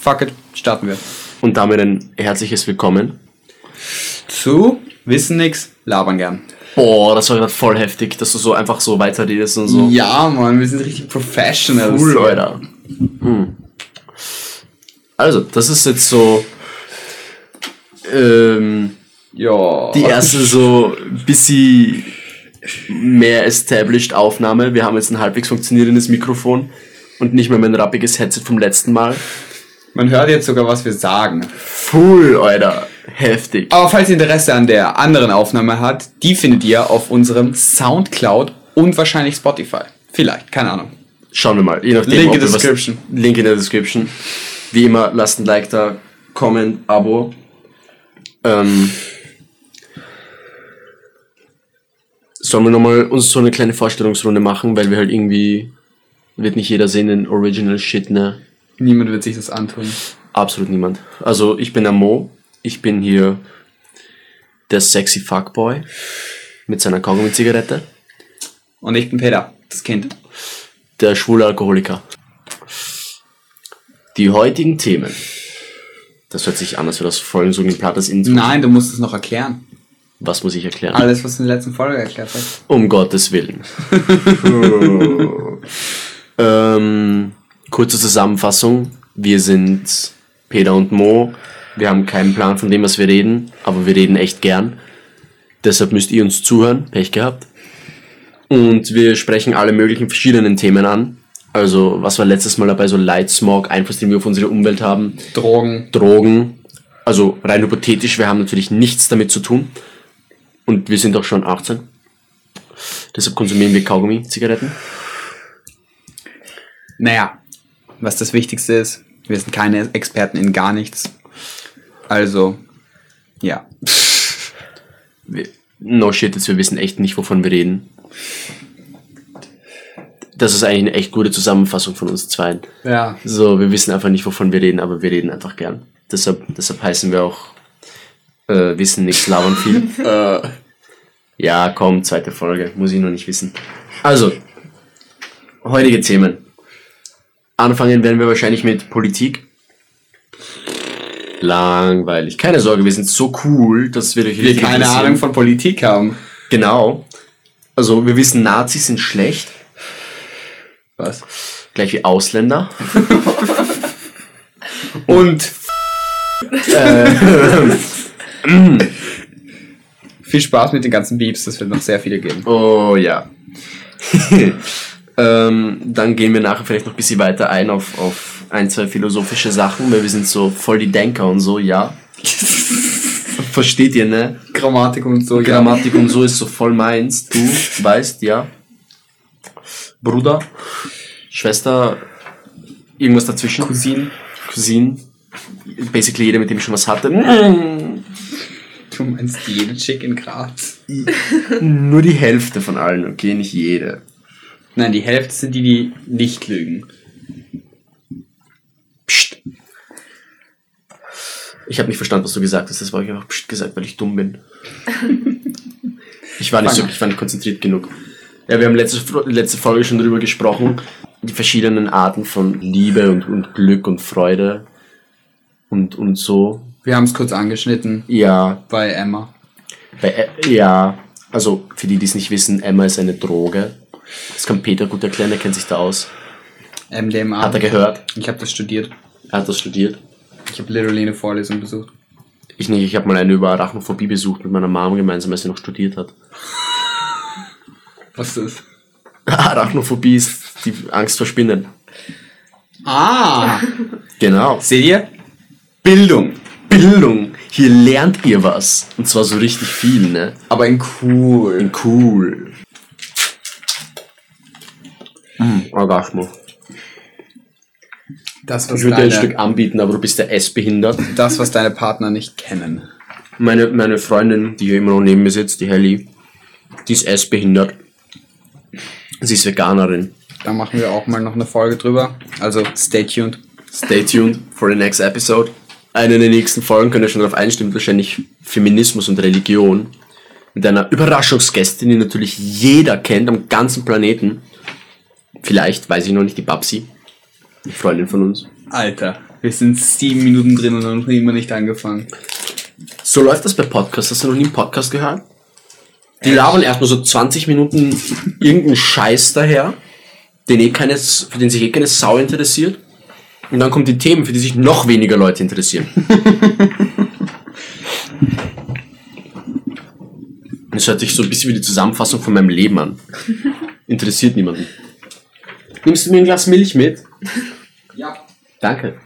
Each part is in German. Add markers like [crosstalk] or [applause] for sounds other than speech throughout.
fuck it, starten wir. Und damit ein herzliches Willkommen. Zu Wissen nix, labern gern. Boah, das war gerade voll heftig, dass du so einfach so weiterredest und so. Ja, Mann, wir sind richtig Professionals. Cool, Alter. Hm. Also, das ist jetzt so ähm, Ja. die erste so bisschen mehr established Aufnahme. Wir haben jetzt ein halbwegs funktionierendes Mikrofon und nicht mehr mein rappiges Headset vom letzten Mal. Man hört jetzt sogar, was wir sagen. Full, Alter. Heftig. Aber falls ihr Interesse an der anderen Aufnahme hat, die findet ihr auf unserem Soundcloud und wahrscheinlich Spotify. Vielleicht, keine Ahnung. Schauen wir mal. Je nachdem, Link in wir the was- description. Link in der Description. Wie immer, lasst ein Like da, Comment, Abo. Ähm, sollen wir nochmal uns so eine kleine Vorstellungsrunde machen, weil wir halt irgendwie, wird nicht jeder sehen, den Original Shit, ne? Niemand wird sich das antun. Absolut niemand. Also, ich bin der Mo. Ich bin hier der sexy Fuckboy mit seiner Kaugummi-Zigarette. Und ich bin Peter, das Kind. der schwule Alkoholiker. Die heutigen Themen. Das hört sich an, als wäre das voll so ein plattes Intro. Nein, du musst es noch erklären. Was muss ich erklären? Alles, was du in der letzten Folge erklärt hast. Um Gottes Willen. [laughs] [laughs] ähm, kurze Zusammenfassung. Wir sind Peter und Mo. Wir haben keinen Plan von dem, was wir reden, aber wir reden echt gern. Deshalb müsst ihr uns zuhören. Pech gehabt. Und wir sprechen alle möglichen verschiedenen Themen an. Also, was war letztes Mal dabei? So Light Smog, Einfluss, den wir auf unsere Umwelt haben. Drogen. Drogen. Also rein hypothetisch, wir haben natürlich nichts damit zu tun. Und wir sind auch schon 18. Deshalb konsumieren wir Kaugummi, Zigaretten. Naja, was das Wichtigste ist, wir sind keine Experten in gar nichts. Also, ja. No shit, jetzt wir wissen echt nicht, wovon wir reden. Das ist eigentlich eine echt gute Zusammenfassung von uns zweien. Ja. So, wir wissen einfach nicht, wovon wir reden, aber wir reden einfach gern. Deshalb, deshalb heißen wir auch äh, Wissen nichts, labern viel. äh, [laughs] ja, komm, zweite Folge, muss ich noch nicht wissen. Also, heutige Themen. Anfangen werden wir wahrscheinlich mit Politik. Langweilig. Keine Sorge, wir sind so cool, dass wir durch Wir keine Ahnung von Politik haben. Genau. Also, wir wissen, Nazis sind schlecht, Was? gleich wie Ausländer. [laughs] Und [laughs] viel Spaß mit den ganzen Beeps, das wird noch sehr viele geben. Oh ja. [laughs] ähm, dann gehen wir nachher vielleicht noch ein bisschen weiter ein auf, auf ein, zwei philosophische Sachen, weil wir sind so voll die Denker und so, ja. [laughs] Versteht ihr, ne? Grammatik und so, Grammatik und so ist so voll meins. Du weißt, ja. Bruder, Schwester, irgendwas dazwischen. Cousin. Cousin. Basically jeder, mit dem ich schon was hatte. Du meinst jede Chick in Graz? Nur die Hälfte von allen, okay? Nicht jede. Nein, die Hälfte sind die, die nicht lügen. Psst. Ich habe nicht verstanden, was du gesagt hast. Das war ich einfach psst gesagt, weil ich dumm bin. Ich war nicht so, ich war nicht konzentriert genug. Ja, wir haben letzte, letzte Folge schon darüber gesprochen, die verschiedenen Arten von Liebe und, und Glück und Freude und, und so. Wir haben es kurz angeschnitten Ja, bei Emma. bei, Ä- ja, also für die, die es nicht wissen, Emma ist eine Droge. Das kann Peter gut erklären, er kennt sich da aus. MDMA. Hat er gehört? Ich habe das studiert. Er hat das studiert. Ich habe literally eine Vorlesung besucht. Ich nicht, ich habe mal eine über Arachnophobie besucht mit meiner Mom gemeinsam, als sie noch studiert hat. Was ist [laughs] Arachnophobie ist die Angst vor Spinnen. Ah! Genau. Seht ihr? Bildung. Bildung. Hier lernt ihr was. Und zwar so richtig viel, ne? Aber in cool. Cool. Mm, Orgasmo. Das, was Ich würde dir ein deine, Stück anbieten, aber du bist ja S-behindert. das, was deine Partner nicht kennen. Meine, meine Freundin, die hier immer noch neben mir sitzt, die Helly, die ist S-behindert. Sie ist Veganerin. Da machen wir auch mal noch eine Folge drüber. Also stay tuned. Stay tuned for the next episode. Eine der nächsten Folgen könnt ihr schon darauf einstimmen, wahrscheinlich Feminismus und Religion. Mit einer Überraschungsgästin, die natürlich jeder kennt am ganzen Planeten. Vielleicht, weiß ich noch nicht, die Babsi. Die Freundin von uns. Alter. Wir sind sieben Minuten drin und haben noch immer nicht angefangen. So läuft das bei Podcasts. Hast du noch nie einen Podcast gehört? Die labern erstmal so 20 Minuten irgendeinen Scheiß daher, den eh keine, für den sich eh keine Sau interessiert. Und dann kommen die Themen, für die sich noch weniger Leute interessieren. [laughs] Das hört sich so ein bisschen wie die Zusammenfassung von meinem Leben an. Interessiert niemanden. Nimmst du mir ein Glas Milch mit? [laughs] Ja, Danke.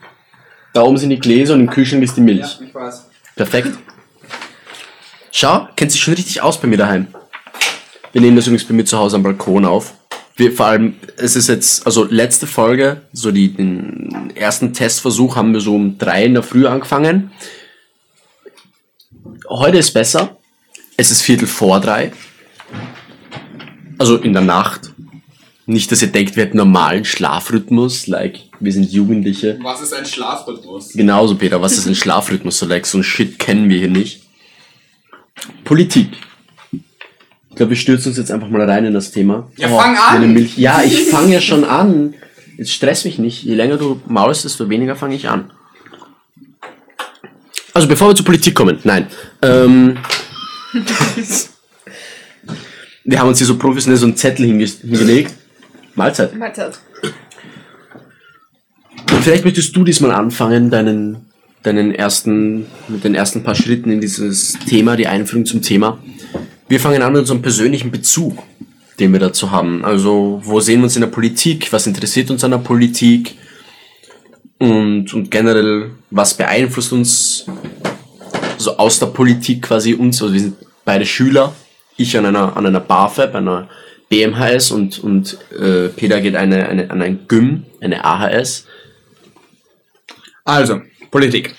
Da oben sind die Gläser und im Kühlschrank ist die Milch. ich weiß. Perfekt. Schau, kennt sich schon richtig aus bei mir daheim. Wir nehmen das übrigens bei mir zu Hause am Balkon auf. Wir, vor allem, es ist jetzt, also letzte Folge, so die, den ersten Testversuch haben wir so um drei in der Früh angefangen. Heute ist besser. Es ist Viertel vor drei. Also in der Nacht. Nicht, dass ihr denkt, wir hätten normalen Schlafrhythmus, like, wir sind Jugendliche. Was ist ein Schlafrhythmus? Genauso, Peter, was ist ein Schlafrhythmus? So, like, so ein Shit kennen wir hier nicht. Politik. Ich glaube, wir stürzen uns jetzt einfach mal rein in das Thema. Ja, fang an! Ja, ich [laughs] fange ja schon an. Jetzt stress mich nicht. Je länger du maulst, desto weniger fange ich an. Also, bevor wir zur Politik kommen, nein. Ähm, [laughs] wir haben uns hier so professionell so einen Zettel hinge hingelegt. Mahlzeit. Mahlzeit. Und vielleicht möchtest du diesmal anfangen, deinen, deinen ersten, mit den ersten paar Schritten in dieses Thema, die Einführung zum Thema. Wir fangen an mit unserem persönlichen Bezug, den wir dazu haben. Also, wo sehen wir uns in der Politik? Was interessiert uns an der Politik? Und, und generell, was beeinflusst uns so aus der Politik quasi uns? Also, wir sind beide Schüler. Ich an einer, an einer BAföG, einer BMHS und, und äh, Peter geht eine, eine, an ein Gym, eine AHS. Also, Politik.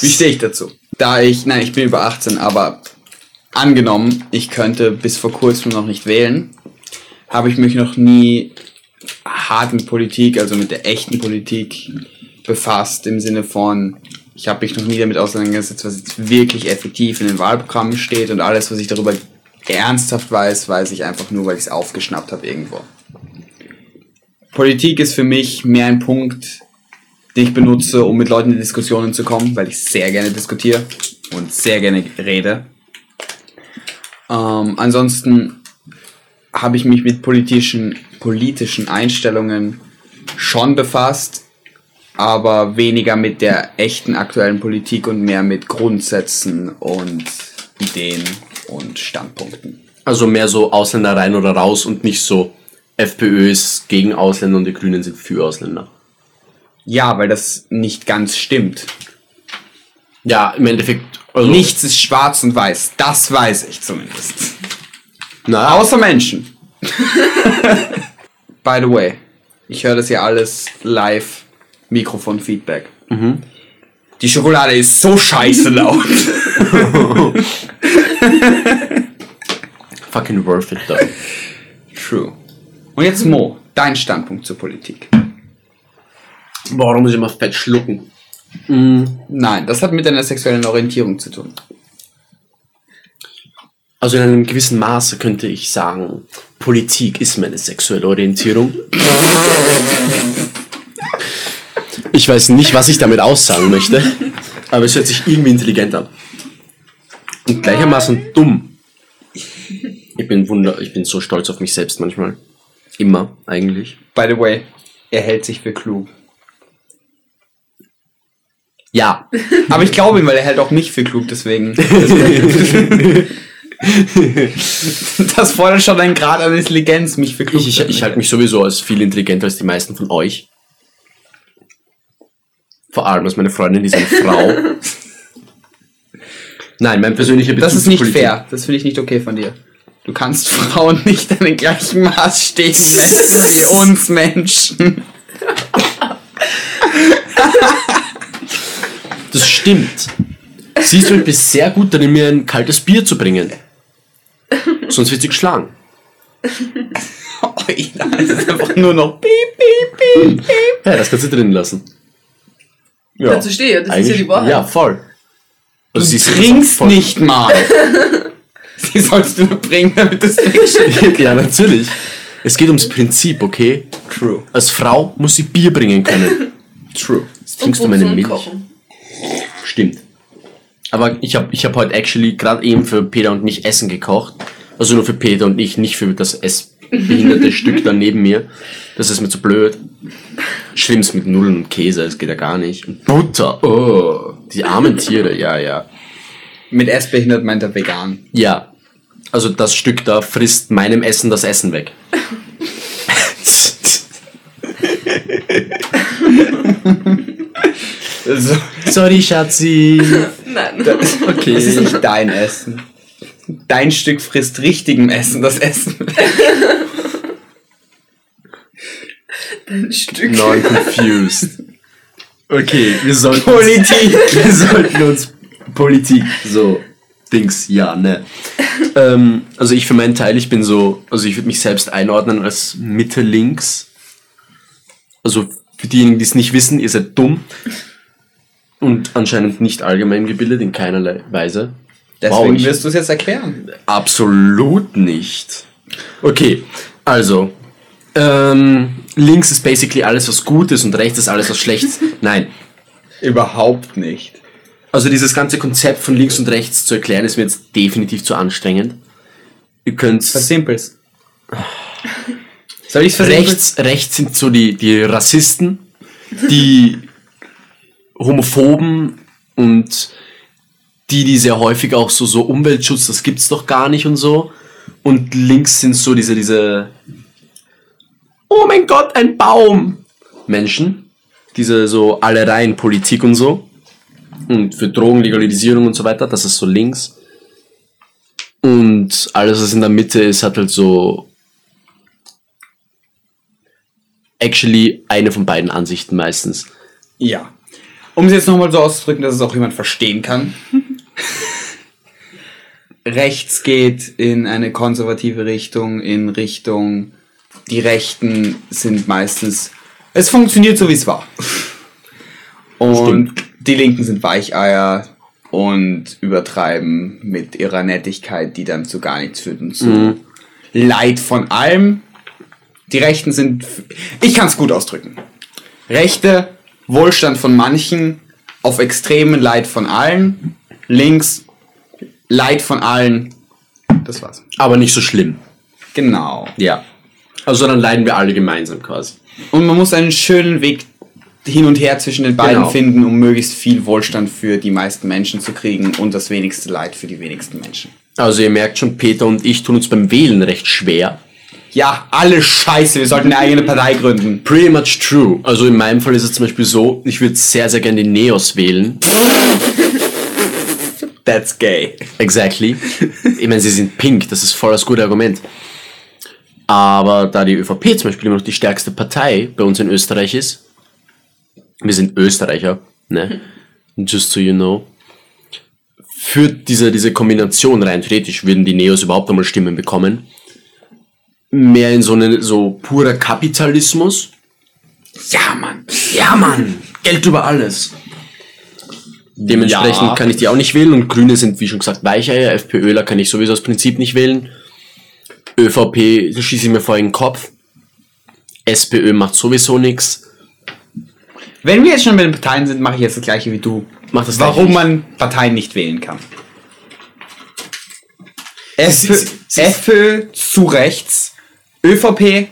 Wie stehe ich dazu? Da ich, nein, ich bin über 18, aber angenommen, ich könnte bis vor kurzem noch nicht wählen, habe ich mich noch nie hart mit Politik, also mit der echten Politik befasst, im Sinne von, ich habe mich noch nie damit auseinandergesetzt, was jetzt wirklich effektiv in den Wahlprogrammen steht und alles, was ich darüber ernsthaft weiß, weiß ich einfach nur, weil ich es aufgeschnappt habe irgendwo. Politik ist für mich mehr ein Punkt, den ich benutze, um mit Leuten in Diskussionen zu kommen, weil ich sehr gerne diskutiere und sehr gerne rede. Ähm, ansonsten habe ich mich mit politischen, politischen Einstellungen schon befasst, aber weniger mit der echten aktuellen Politik und mehr mit Grundsätzen und Ideen und Standpunkten. Also mehr so Ausländer rein oder raus und nicht so FPÖ ist gegen Ausländer und die Grünen sind für Ausländer. Ja, weil das nicht ganz stimmt. Ja, im Endeffekt. Also, Nichts ist schwarz und weiß. Das weiß ich zumindest. Na, Außer Menschen. [laughs] By the way, ich höre das ja alles live. Mikrofon-Feedback. Die Schokolade ist so scheiße laut. [laughs] fucking worth it though. True. Und jetzt Mo, dein Standpunkt zur Politik. Da muss ich mal fett schlucken. Nein, das hat mit deiner sexuellen Orientierung zu tun. Also in einem gewissen Maße könnte ich sagen, Politik ist meine sexuelle Orientierung. [laughs] Ich weiß nicht, was ich damit aussagen möchte, aber es hört sich irgendwie intelligent an. Und gleichermaßen dumm. Ich bin wunder, ich bin so stolz auf mich selbst manchmal. Immer, eigentlich. By the way, er hält sich für klug. Ja. Aber ich glaube ihm, weil er hält auch mich für klug, deswegen. [laughs] Das fordert schon einen Grad an Intelligenz, mich für klug Ich, ich, ich halte mich sowieso als viel intelligenter als die meisten von euch. Vor allem als meine Freundin, ist eine Frau. [laughs] Nein, mein persönlicher Bezug Das ist nicht Politik- fair. Das finde ich nicht okay von dir. Du kannst Frauen nicht an den gleichen Maßstäben messen wie uns Menschen. [laughs] Das stimmt. Siehst du, ich bin sehr gut darin, mir ein kaltes Bier zu bringen. Sonst wird sie geschlagen. [laughs] Oh, ja, es ist einfach nur noch piep, piep, piep, piep. Ja, das kannst du drin lassen. Ja, Dazu stehe, das ist ja eigentlich- die Wahrheit. Ja, voll. Du Also trinkst voll- nicht mal. [laughs] Sie sollst du nur bringen, damit du es trinkst. [laughs] ja, natürlich. Es geht ums Prinzip, okay? True. Als Frau muss sie Bier bringen können. True. Jetzt trinkst du Und meine Milch. kochen. Stimmt. Aber ich habe ich hab heute actually gerade eben für Peter und mich Essen gekocht. Also nur für Peter und ich, nicht für das essbehinderte [laughs] Stück da neben mir. Das ist mir zu blöd. Schlimm's mit Nudeln und Käse, das geht ja gar nicht. Und Butter, oh. Die armen Tiere, ja, ja. Mit essbehindert meint er vegan. Ja. Also das Stück da frisst meinem Essen das Essen weg. [laughs] [laughs] Sorry, Schatzi. Nein. Okay. das ist nicht dein Essen. Dein Stück frisst richtigem Essen das Essen. Ein Stück. I'm confused. Okay, wir sollten Politik. wir sollten uns Politik so Dings ja ne. ähm, also ich für meinen Teil, ich bin so, also ich würde mich selbst einordnen als Mitte links. Also für diejenigen, die es nicht wissen, ihr seid dumm und anscheinend nicht allgemein gebildet in keinerlei Weise. Deswegen ich- wirst du es jetzt erklären. Absolut nicht. Okay, also. Ähm, links ist basically alles, was gut ist und rechts ist alles, was schlecht ist. [laughs] Nein. Überhaupt nicht. Also dieses ganze Konzept von links und rechts zu erklären, ist mir jetzt definitiv zu anstrengend. Ihr könnt Versimpel's. [laughs] Soll ich's versimpeln? rechts, rechts sind so die, die Rassisten, die [laughs] Homophoben und die, die sehr häufig auch so, so Umweltschutz, das gibt's doch gar nicht und so. Und links sind so diese, diese, oh mein Gott, ein Baum! Menschen. Diese so Allereien Politik und so. Und für Drogenlegalisierung und so weiter, das ist so links. Und alles, was in der Mitte ist, hat halt so actually eine von beiden Ansichten meistens. Ja. Um es jetzt nochmal so auszudrücken, dass es auch jemand verstehen kann. [laughs] Rechts geht in eine konservative Richtung, in Richtung, die Rechten sind meistens, es funktioniert so wie es war. Und die Linken sind Weicheier und übertreiben mit ihrer Nettigkeit, die dann zu gar nichts führt und zu Leid von allem. Die Rechten sind, ich kann es gut ausdrücken. Rechte, Wohlstand von manchen, auf extremen Leid von allen. Links, Leid von allen. Das war's. Aber nicht so schlimm. Genau. Ja. Also dann leiden wir alle gemeinsam quasi. Und man muss einen schönen Weg hin und her zwischen den beiden Genau. finden, um möglichst viel Wohlstand für die meisten Menschen zu kriegen und das wenigste Leid für die wenigsten Menschen. Also ihr merkt schon, Peter und ich tun uns beim Wählen recht schwer. Ja, alle Scheiße, wir sollten eine eigene Partei gründen. Pretty much true. Also in meinem Fall ist es zum Beispiel so, ich würde sehr, sehr gerne die Neos wählen. [laughs] That's gay. Exactly. [laughs] Ich meine, sie sind pink, das ist voll das gute Argument. Aber da die ÖVP zum Beispiel immer noch die stärkste Partei bei uns in Österreich ist, wir sind Österreicher, ne? Just so you know. Führt diese, diese Kombination rein theoretisch, würden die Neos überhaupt einmal Stimmen bekommen. Mehr in so eine, so purer Kapitalismus. Ja, Mann. Ja, Mann! Geld über alles. Dementsprechend Ja. kann ich die auch nicht wählen und Grüne sind, wie schon gesagt, Weicheier. FPÖler kann ich sowieso aus Prinzip nicht wählen. ÖVP schieße ich mir vor den Kopf. SPÖ macht sowieso nichts. Wenn wir jetzt schon bei den Parteien sind, mache ich jetzt das gleiche wie du. Mach das Warum man Parteien nicht wählen kann. FPÖ, FPÖ zu rechts, ÖVP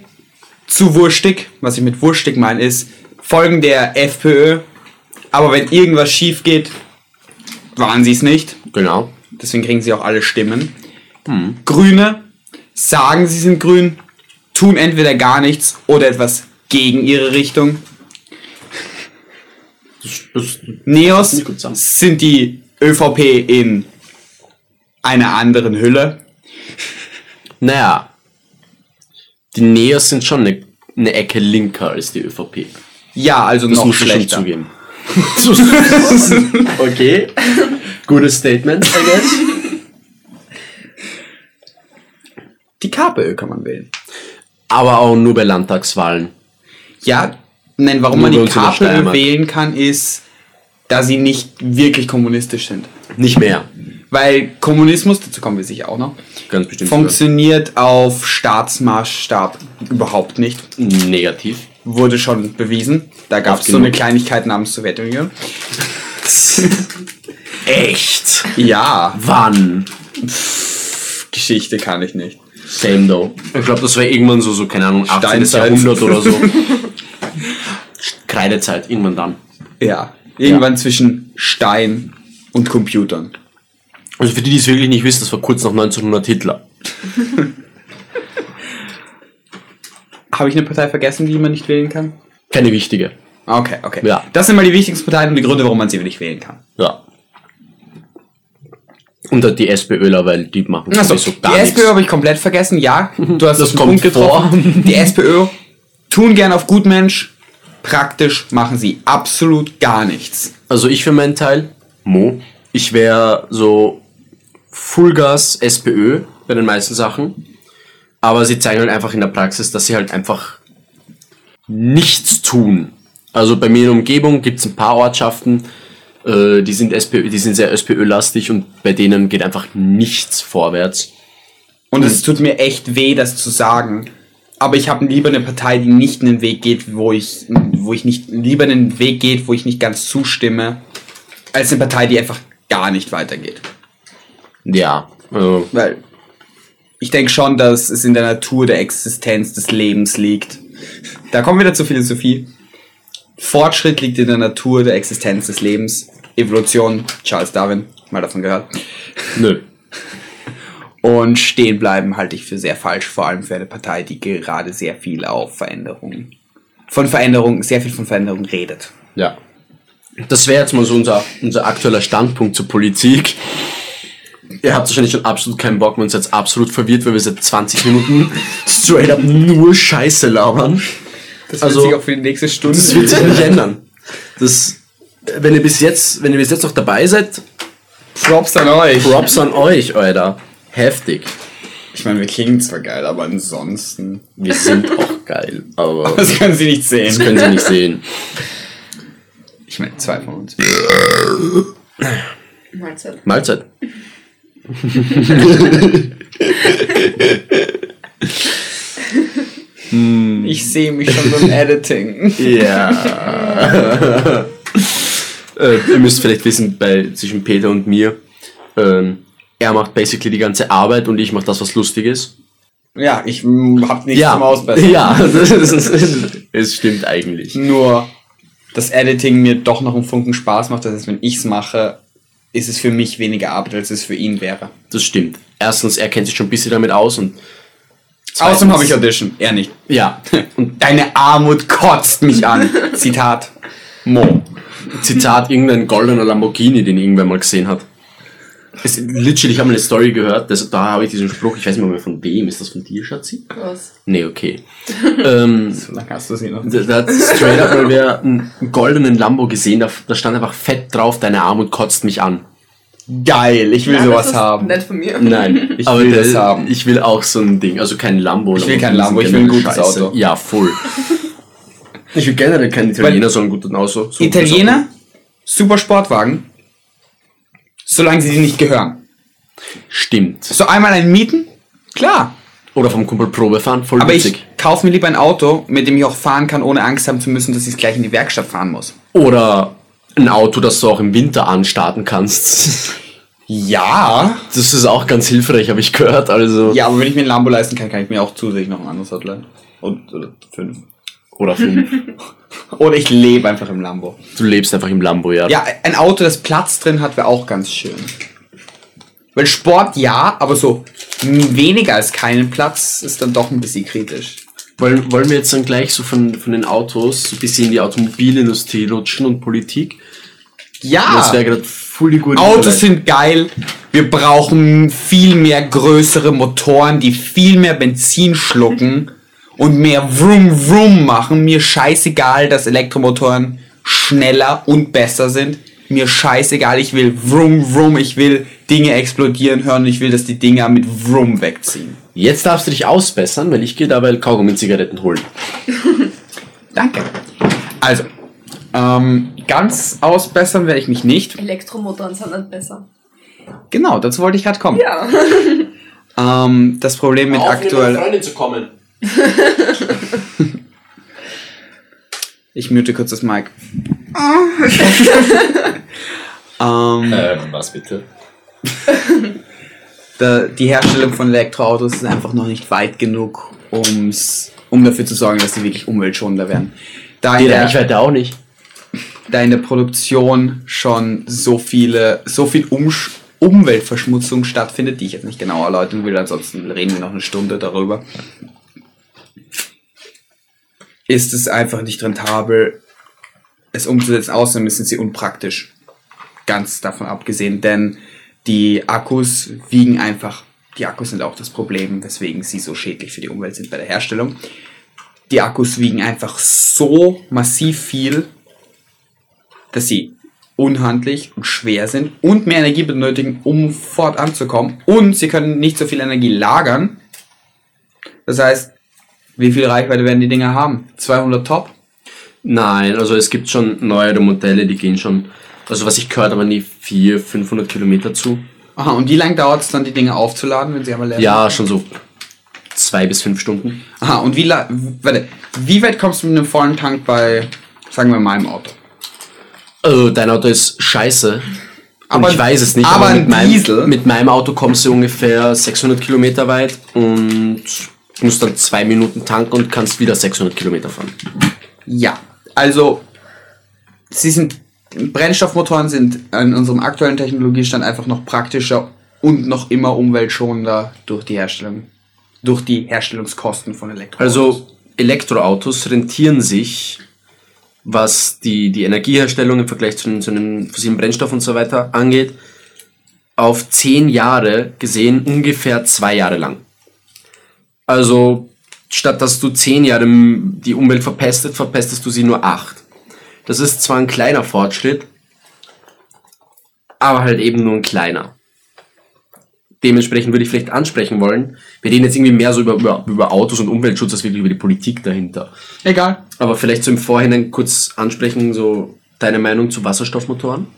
zu wurstig. Was ich mit wurstig meine ist, folgen der FPÖ. Aber wenn irgendwas schief geht, waren sie es nicht. Genau. Deswegen kriegen sie auch alle Stimmen. Grüne sagen, sie sind grün, tun entweder gar nichts oder etwas gegen ihre Richtung. Das, das, Neos sind die ÖVP in einer anderen Hülle. naja. Die Neos sind schon eine, eine Ecke linker als die ÖVP. Ja, also Das noch muss [laughs] okay. Gutes Statement, I guess. Die KPÖ kann man wählen. Aber auch nur bei Landtagswahlen. Ja, nein, warum Nur man die KPÖ wählen kann, ist, da sie nicht wirklich kommunistisch sind. Nicht mehr. Weil Kommunismus, dazu kommen wir sicher auch noch, Ganz bestimmt. funktioniert auf Staatsmaßstab überhaupt nicht. Negativ. Wurde schon bewiesen. Da gab es so eine. Kleinigkeit namens Sowjetunion. [laughs] Echt? Ja, Wann? Geschichte kann ich nicht. Same though. Ich glaube, das war irgendwann so, so, keine Ahnung, 18. Steinzeit. Jahrhundert oder so. [laughs] Kreidezeit, irgendwann dann. Ja, irgendwann zwischen Stein und Computern. Also für die, die es wirklich nicht wissen, das war kurz nach 1900 Hitler. [laughs] Habe ich eine Partei vergessen, die man nicht wählen kann? Keine wichtige. Okay, okay. Ja. Das sind mal die wichtigsten Parteien und die Gründe, warum man sie nicht wählen kann. Ja. Und dann die SPÖler, weil die machen Achso, sowieso die gar nichts. SPÖ habe ich komplett vergessen. Ja, [laughs] du hast Das einen kommt Punkt getroffen. vor. Die SPÖ tun gern auf Gutmensch. Praktisch machen sie absolut gar nichts. Also ich für meinen Teil, Mo, ich wäre so Fullgas SPÖ bei den meisten Sachen. Aber sie zeigen halt einfach in der Praxis, dass sie halt einfach nichts tun. Also bei mir in der Umgebung gibt es ein paar Ortschaften, äh, die sind SPÖ, die sind sehr SPÖ-lastig und bei denen geht einfach nichts vorwärts. Und es tut mir echt weh, das zu sagen. Aber ich habe lieber eine Partei, die nicht einen Weg geht, wo ich, wo ich nicht, lieber einen Weg geht, wo ich nicht ganz zustimme, als eine Partei, die einfach gar nicht weitergeht. Ja, äh, Weil ich denke schon, dass es in der Natur der Existenz des Lebens liegt. Da kommen wir wieder zur Philosophie. Fortschritt liegt in der Natur der Existenz des Lebens. Evolution, Charles Darwin, mal davon gehört. nö. Und stehen bleiben halte ich für sehr falsch, vor allem für eine Partei, die gerade sehr viel auf Veränderung, von Veränderung, sehr viel von Veränderung redet. Ja. Das wäre jetzt mal so unser, unser aktueller Standpunkt zur Politik. Ihr habt wahrscheinlich schon absolut keinen Bock, wir uns jetzt absolut verwirrt, weil wir seit 20 Minuten [laughs] straight up nur Scheiße labern. Das Also- wird sich auch für die nächste Stunde. Das wird sich nicht ändern. Das, wenn ihr bis jetzt, wenn ihr bis jetzt noch dabei seid, Props an euch. Props an euch, Alter. Heftig. Ich meine, wir klingen zwar geil, aber ansonsten. Wir sind auch geil, aber [laughs] Das können sie nicht sehen. das können sie nicht sehen. Ich meine, zwei von uns. Mahlzeit. Mahlzeit. Ich sehe mich schon beim Editing. Ja. [laughs] äh, ihr müsst vielleicht wissen, bei zwischen Peter und mir, ähm, er macht basically die ganze Arbeit und ich mache das, was lustig ist. Ja, ich hab nichts ja, zum Ausbessern. [laughs] ja, das [laughs] ist, es stimmt eigentlich. Nur das Editing mir doch noch einen Funken Spaß macht. Das heißt, wenn ich's mache, ist es für mich weniger Arbeit, als es für ihn wäre. Das stimmt. Erstens, er kennt sich schon ein bisschen damit aus und Außerdem habe ich Audition. Er nicht. ja. [laughs] Und Deine Armut kotzt mich an. [laughs] Zitat. Mo. Zitat, irgendein goldener Lamborghini, den irgendwer mal gesehen hat. Es, literally, ich habe mal eine Story gehört, das, da habe ich diesen Spruch, ich weiß nicht mehr von wem, ist das von dir, Schatzi? Was? Nee, okay. [laughs] ähm, So lange hast du sie noch. Da, da hat straight up mal wer einen goldenen Lambo gesehen, da, da stand einfach fett drauf, deine Armut kotzt mich an. Geil, ich will Ja, das sowas ist haben. Nett von mir. Nein, [laughs] Ich aber will das haben. Ich will auch so ein Ding, also kein Lambo. Ich will kein Lambo, ich will ein gutes Auto. Ja, voll. [laughs] Ich will generell kein Italiener, sondern ein gutes Auto. So Italiener, super Sportwagen, solange sie dir nicht gehören. Stimmt. So einmal einen mieten? Klar. Oder vom Kumpel Probe fahren, voll Aber witzig. ich kaufe mir lieber ein Auto, mit dem ich auch fahren kann, ohne Angst haben zu müssen, dass ich es gleich in die Werkstatt fahren muss. Oder ein Auto, das du auch im Winter anstarten kannst. [laughs] Ja. Das ist auch ganz hilfreich, habe ich gehört. Also. Ja, aber wenn ich mir ein Lambo leisten kann, kann ich mir auch zusätzlich noch ein anderes Auto leisten. Und, oder fünf. Oder fünf. [laughs] Oder ich lebe einfach im Lambo. Du lebst einfach im Lambo, ja. Ja, ein Auto, das Platz drin hat, wäre auch ganz schön. Weil Sport ja, aber so weniger als keinen Platz ist dann doch ein bisschen kritisch. Wollen, wollen wir jetzt dann gleich so von, von den Autos so ein bisschen in die Automobilindustrie rutschen und Politik? Ja, Das wäre gerade voll die gute Autos Überleitung. sind geil. Wir brauchen viel mehr größere Motoren, die viel mehr Benzin schlucken und mehr Vroom Vroom machen. Mir scheißegal, dass Elektromotoren schneller und besser sind. Mir scheißegal, ich will Vroom Vroom, ich will Dinge explodieren hören und ich will, dass die Dinger mit Vroom wegziehen. Jetzt darfst du dich ausbessern, weil ich gehe dabei Kaugummi und Zigaretten holen. [laughs] Danke. Also, ähm, ganz ausbessern werde ich mich nicht. Elektromotoren sind nicht besser. Genau, dazu wollte ich gerade kommen. Ja. [laughs] Ähm, das Problem mit aktuell... Freundin zu kommen. [laughs] Ich mute kurz das Mic. [laughs] ähm, Äh, was bitte? [laughs] da, die Herstellung von Elektroautos ist einfach noch nicht weit genug, um's, um dafür zu sorgen, dass sie wirklich umweltschonender werden. Da Die in, der, Reichweite auch nicht. da in der Produktion schon so viele, so viel Umsch Umweltverschmutzung stattfindet, die ich jetzt nicht genau erläutern will, ansonsten reden wir noch eine Stunde darüber, ist es einfach nicht rentabel, es umzusetzen, außerdem sind sie unpraktisch. Ganz davon abgesehen, denn die Akkus wiegen einfach, die Akkus sind auch das Problem, weswegen sie so schädlich für die Umwelt sind bei der Herstellung. Die Akkus wiegen einfach so massiv viel, dass sie unhandlich und schwer sind und mehr Energie benötigen, um fortanzukommen. Und sie können nicht so viel Energie lagern. Das heißt, wie viel Reichweite werden die Dinger haben? 200 Top? Nein, also es gibt schon neuere Modelle, die gehen schon, also was ich gehört habe, an die 400, 500 Kilometer zu. Aha, und wie lange dauert es dann, die Dinger aufzuladen, wenn sie einmal leer sind? Ja, schon so zwei bis fünf Stunden. Aha, und wie, warte, wie weit kommst du mit einem vollen Tank bei, sagen wir, meinem Auto? Also dein Auto ist scheiße. Aber- und ich weiß es nicht, aber ein mit, meinem, mit meinem Auto kommst du ungefähr 600 Kilometer weit und musst dann zwei Minuten tanken und kannst wieder 600 Kilometer fahren. Ja, also sie sind Brennstoffmotoren sind in unserem aktuellen Technologiestand einfach noch praktischer und noch immer umweltschonender durch die Herstellung, durch die Herstellungskosten von Elektroautos. Also Elektroautos rentieren sich, was die, die Energieherstellung im Vergleich zu zu den fossilen Brennstoffen und so weiter angeht, auf zehn Jahre gesehen ungefähr zwei Jahre lang. Also statt dass du zehn Jahre die Umwelt verpestet, verpestest du sie nur acht. Das ist zwar ein kleiner Fortschritt, aber halt eben nur ein kleiner. Dementsprechend würde ich vielleicht ansprechen wollen, wir reden jetzt irgendwie mehr so über, über, über Autos und Umweltschutz als wirklich über die Politik dahinter. egal. Aber vielleicht so im Vorhinein kurz ansprechen, so deine Meinung zu Wasserstoffmotoren?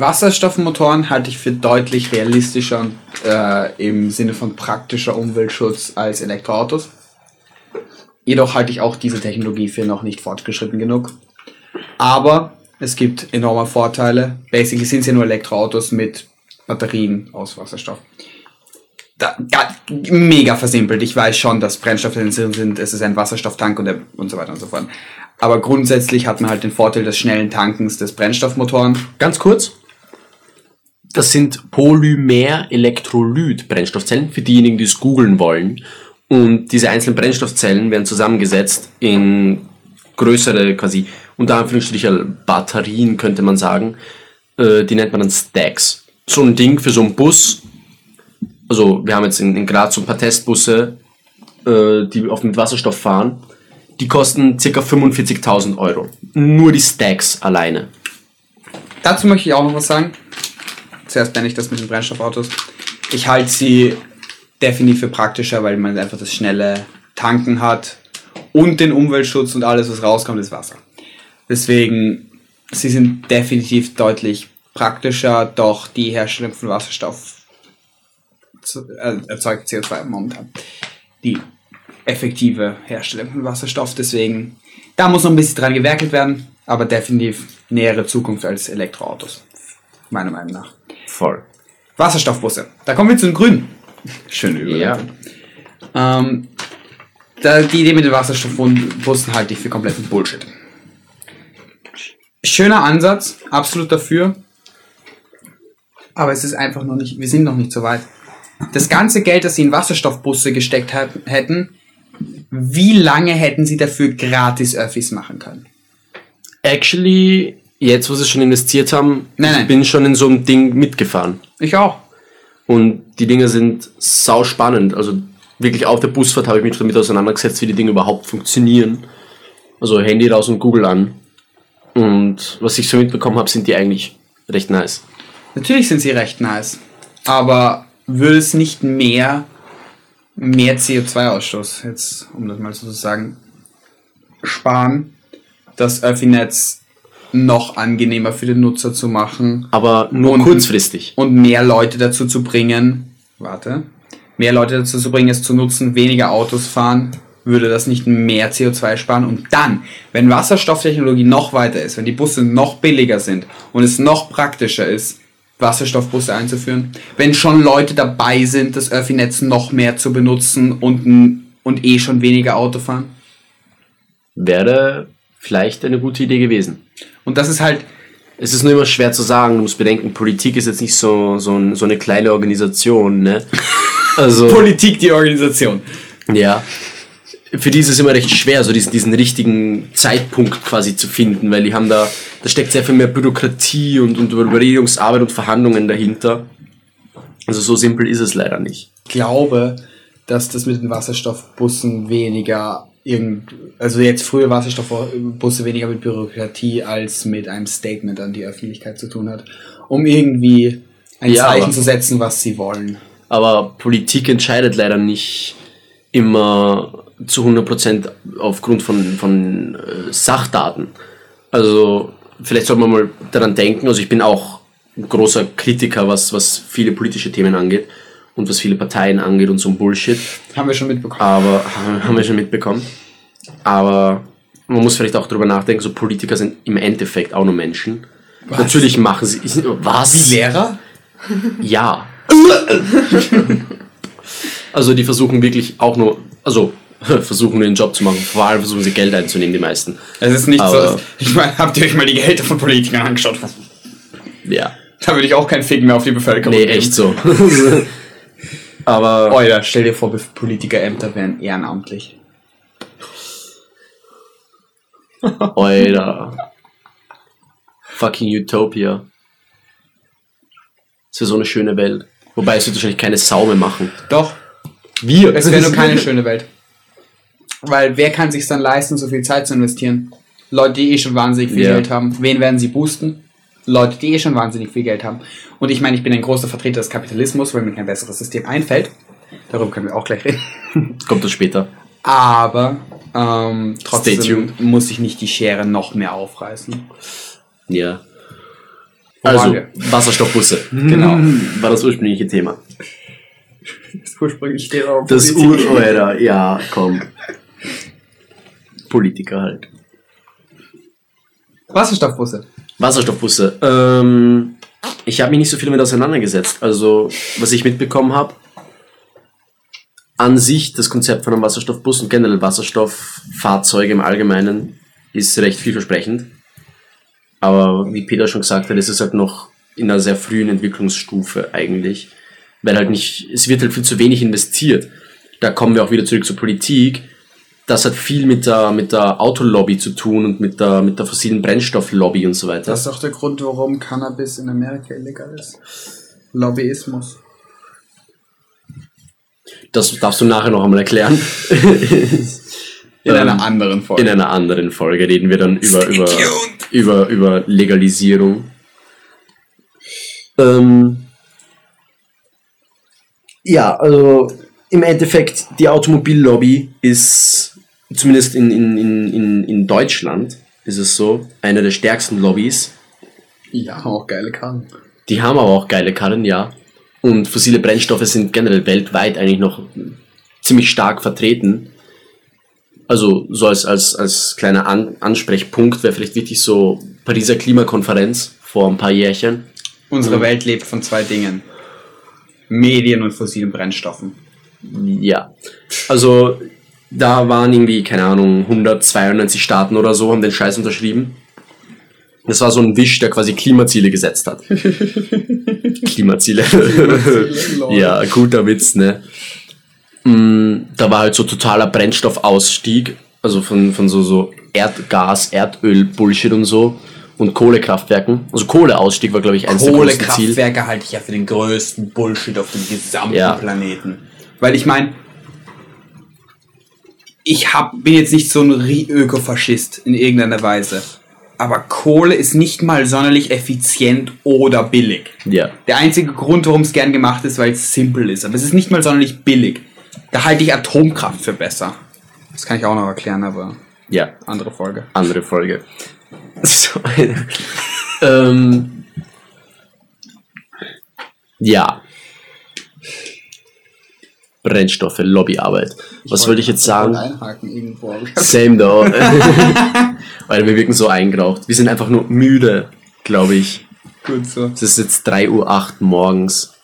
Wasserstoffmotoren halte ich für deutlich realistischer äh, im Sinne von praktischer Umweltschutz als Elektroautos. Jedoch halte ich auch diese Technologie für noch nicht fortgeschritten genug. Aber es gibt enorme Vorteile. Basically sind es ja nur Elektroautos mit Batterien aus Wasserstoff. Da, ga- mega versimpelt. Ich weiß schon, dass Brennstoffe drin sind, es ist ein Wasserstofftank und, der, und so weiter und so fort. Aber grundsätzlich hat man halt den Vorteil des schnellen Tankens des Brennstoffmotoren. Ganz kurz. Das sind Polymer-Elektrolyt-Brennstoffzellen, für diejenigen, die es googeln wollen. Und diese einzelnen Brennstoffzellen werden zusammengesetzt in größere, quasi unter Anführungsstrichen Batterien, könnte man sagen. Äh, die nennt man dann Stacks. So ein Ding für so einen Bus. Also, wir haben jetzt in, Graz so ein paar Testbusse, äh, die auf mit Wasserstoff fahren. Die kosten ca. 45.000 Euro. Nur die Stacks alleine. Dazu möchte ich auch noch was sagen. Zuerst nenne ich das mit den Brennstoffautos. Ich halte sie definitiv für praktischer, weil man einfach das schnelle Tanken hat und den Umweltschutz und alles, was rauskommt, ist Wasser. Deswegen, sie sind definitiv deutlich praktischer, doch die Herstellung von Wasserstoff äh, erzeugt CO2 momentan. Die effektive Herstellung von Wasserstoff, deswegen, da muss noch ein bisschen dran gewerkelt werden, aber definitiv nähere Zukunft als Elektroautos. Meiner Meinung nach. Voll. Wasserstoffbusse. Da kommen wir zu den Grünen. Schöne Überleitung. Ähm, da, die Idee mit den Wasserstoffbussen halte ich für kompletten Bullshit. Schöner Ansatz, absolut dafür. Aber es ist einfach noch nicht, wir sind noch nicht so weit. Das ganze Geld, das sie in Wasserstoffbusse gesteckt hat, hätten, wie lange hätten sie dafür gratis Öffis machen können? Actually, jetzt, wo sie schon investiert haben, Nein, nein. ich bin schon in so einem Ding mitgefahren. Ich auch. Und die Dinge sind sau spannend. Also wirklich auf der Busfahrt habe ich mich damit auseinandergesetzt, wie die Dinge überhaupt funktionieren. Also Handy raus und Google an. Und was ich so mitbekommen habe, sind die eigentlich recht nice. Natürlich sind sie recht nice. Aber würde es nicht mehr, mehr CO2-Ausstoß, jetzt um das mal so zu sagen, sparen, das Öffi-Netz noch angenehmer für den Nutzer zu machen Aber nur Und- kurzfristig. und mehr Leute dazu zu bringen, warte, mehr Leute dazu zu bringen, es zu nutzen, weniger Autos fahren würde das nicht mehr CO2 sparen? Und dann, wenn Wasserstofftechnologie noch weiter ist, wenn die Busse noch billiger sind und es noch praktischer ist, Wasserstoffbusse einzuführen, wenn schon Leute dabei sind, das Öffi-Netz noch mehr zu benutzen und, und eh schon weniger Auto fahren? Wäre vielleicht eine gute Idee gewesen. Und das ist halt, Es ist nur immer schwer zu sagen. Du musst bedenken, Politik ist jetzt nicht so, so, ein, so eine kleine Organisation, ne? [laughs] Also, Politik die Organisation. ja. Für die ist es immer recht schwer, so diesen, diesen richtigen Zeitpunkt quasi zu finden, weil die haben da, da steckt sehr viel mehr Bürokratie und, und Überredungsarbeit und Verhandlungen dahinter. Also so simpel ist es leider nicht. Ich glaube, dass das mit den Wasserstoffbussen weniger irgend, also jetzt frühe Wasserstoffbusse weniger mit Bürokratie als mit einem Statement an die Öffentlichkeit zu tun hat, um irgendwie ein Ja, Zeichen zu setzen, was sie wollen. Aber Politik entscheidet leider nicht immer zu 100% aufgrund von, von äh, Sachdaten. Also vielleicht sollte man mal daran denken, also ich bin auch ein großer Kritiker, was, was viele politische Themen angeht und was viele Parteien angeht und so ein Bullshit. Haben wir schon mitbekommen. Aber [laughs] haben wir schon mitbekommen. Aber man muss vielleicht auch darüber nachdenken, so Politiker sind im Endeffekt auch nur Menschen. Natürlich machen sie. Was? Lehrer? Ja. [laughs] also die versuchen wirklich auch nur, also [laughs] versuchen nur den Job zu machen. Vor allem versuchen sie Geld einzunehmen, die meisten. Es ist nicht Aber- so. Ich meine, habt ihr euch mal die Gehälter von Politikern angeschaut? Ja. Da würde ich auch keinen Fick mehr auf die Bevölkerung Nee, geben. echt so. Aber Alter, stell dir vor, Politikerämter wären ehrenamtlich. [laughs] Alter. Fucking Utopia. Das wäre so eine schöne Welt. Wobei es wird wahrscheinlich keine Sau mehr machen. Doch, Wir. es wäre nur [laughs] keine schöne Welt. Weil wer kann sich dann leisten, so viel Zeit zu investieren? Leute, die eh schon wahnsinnig viel Ja. Geld haben. Wen werden sie boosten? Leute, die eh schon wahnsinnig viel Geld haben. Und ich meine, ich bin ein großer Vertreter des Kapitalismus, weil mir kein besseres System einfällt. Darüber können wir auch gleich reden. [laughs] Kommt das später. Aber ähm, trotzdem muss ich nicht die Schere noch mehr aufreißen. Ja. Also? Wasserstoffbusse. [laughs] Genau. War das ursprüngliche Thema. Das ursprünglich steht auf Das Ur, Alter, ja, komm. Politiker halt. Wasserstoffbusse. Wasserstoffbusse. Ähm, ich habe mich nicht so viel damit auseinandergesetzt. Also, was ich mitbekommen habe, an sich das Konzept von einem Wasserstoffbus und generell Wasserstofffahrzeuge im Allgemeinen ist recht vielversprechend. Aber wie Peter schon gesagt hat, ist es halt noch in einer sehr frühen Entwicklungsstufe eigentlich. Weil halt nicht, es wird halt viel zu wenig investiert. Da kommen wir auch wieder zurück zur Politik. Das hat viel mit der, mit der Autolobby zu tun und mit der, mit der fossilen Brennstofflobby und so weiter. Das ist auch der Grund, warum Cannabis in Amerika illegal ist. Lobbyismus. Das darfst du nachher noch einmal erklären. [laughs] In Ähm, einer anderen Folge. In einer anderen Folge reden wir dann über, über, über, über Legalisierung. Ähm, ja, also im Endeffekt, die Automobillobby ist, zumindest in, in, in, in, Deutschland, ist es so, eine der stärksten Lobbys. ja, haben auch geile Karten. Die haben aber auch geile Karren, ja. Und fossile Brennstoffe sind generell weltweit eigentlich noch ziemlich stark vertreten. Also so als, als, als kleiner An Ansprechpunkt wäre vielleicht wichtig so Pariser Klimakonferenz vor ein paar Jährchen. Unsere Mhm. Welt lebt von zwei Dingen. Medien und fossilen Brennstoffen. Ja. Also da waren irgendwie, keine Ahnung, 192 Staaten oder so, haben den Scheiß unterschrieben. Das war so ein Wisch, der quasi Klimaziele gesetzt hat. [laughs] Klimaziele. lol. ja, guter Witz, ne? Mm, Da war halt so totaler Brennstoffausstieg, also von, von so, so Erdgas, Erdöl, Bullshit und so. Und Kohlekraftwerken. Also Kohleausstieg war, glaube ich, eins der größten Ziele. Kohlekraftwerke halte ich ja für den größten Bullshit auf dem gesamten Ja. Planeten. Weil ich meine, ich hab, bin jetzt nicht so ein Ökofaschist in irgendeiner Weise. Aber Kohle ist nicht mal sonderlich effizient oder billig. Ja. Der einzige Grund, warum es gern gemacht ist, weil es simpel ist. Aber es ist nicht mal sonderlich billig. Da halte ich Atomkraft für besser. Das kann ich auch noch erklären, aber Ja. andere Folge. andere Folge. [laughs] So, ähm, ja. Brennstoffe, Lobbyarbeit. Was wollte ich jetzt sagen? Einhaken irgendwo. Same though. [laughs] Weil wir wirken so eingeraucht. Wir sind einfach nur müde, glaube ich. Gut so. Es ist jetzt 3.08 Uhr morgens.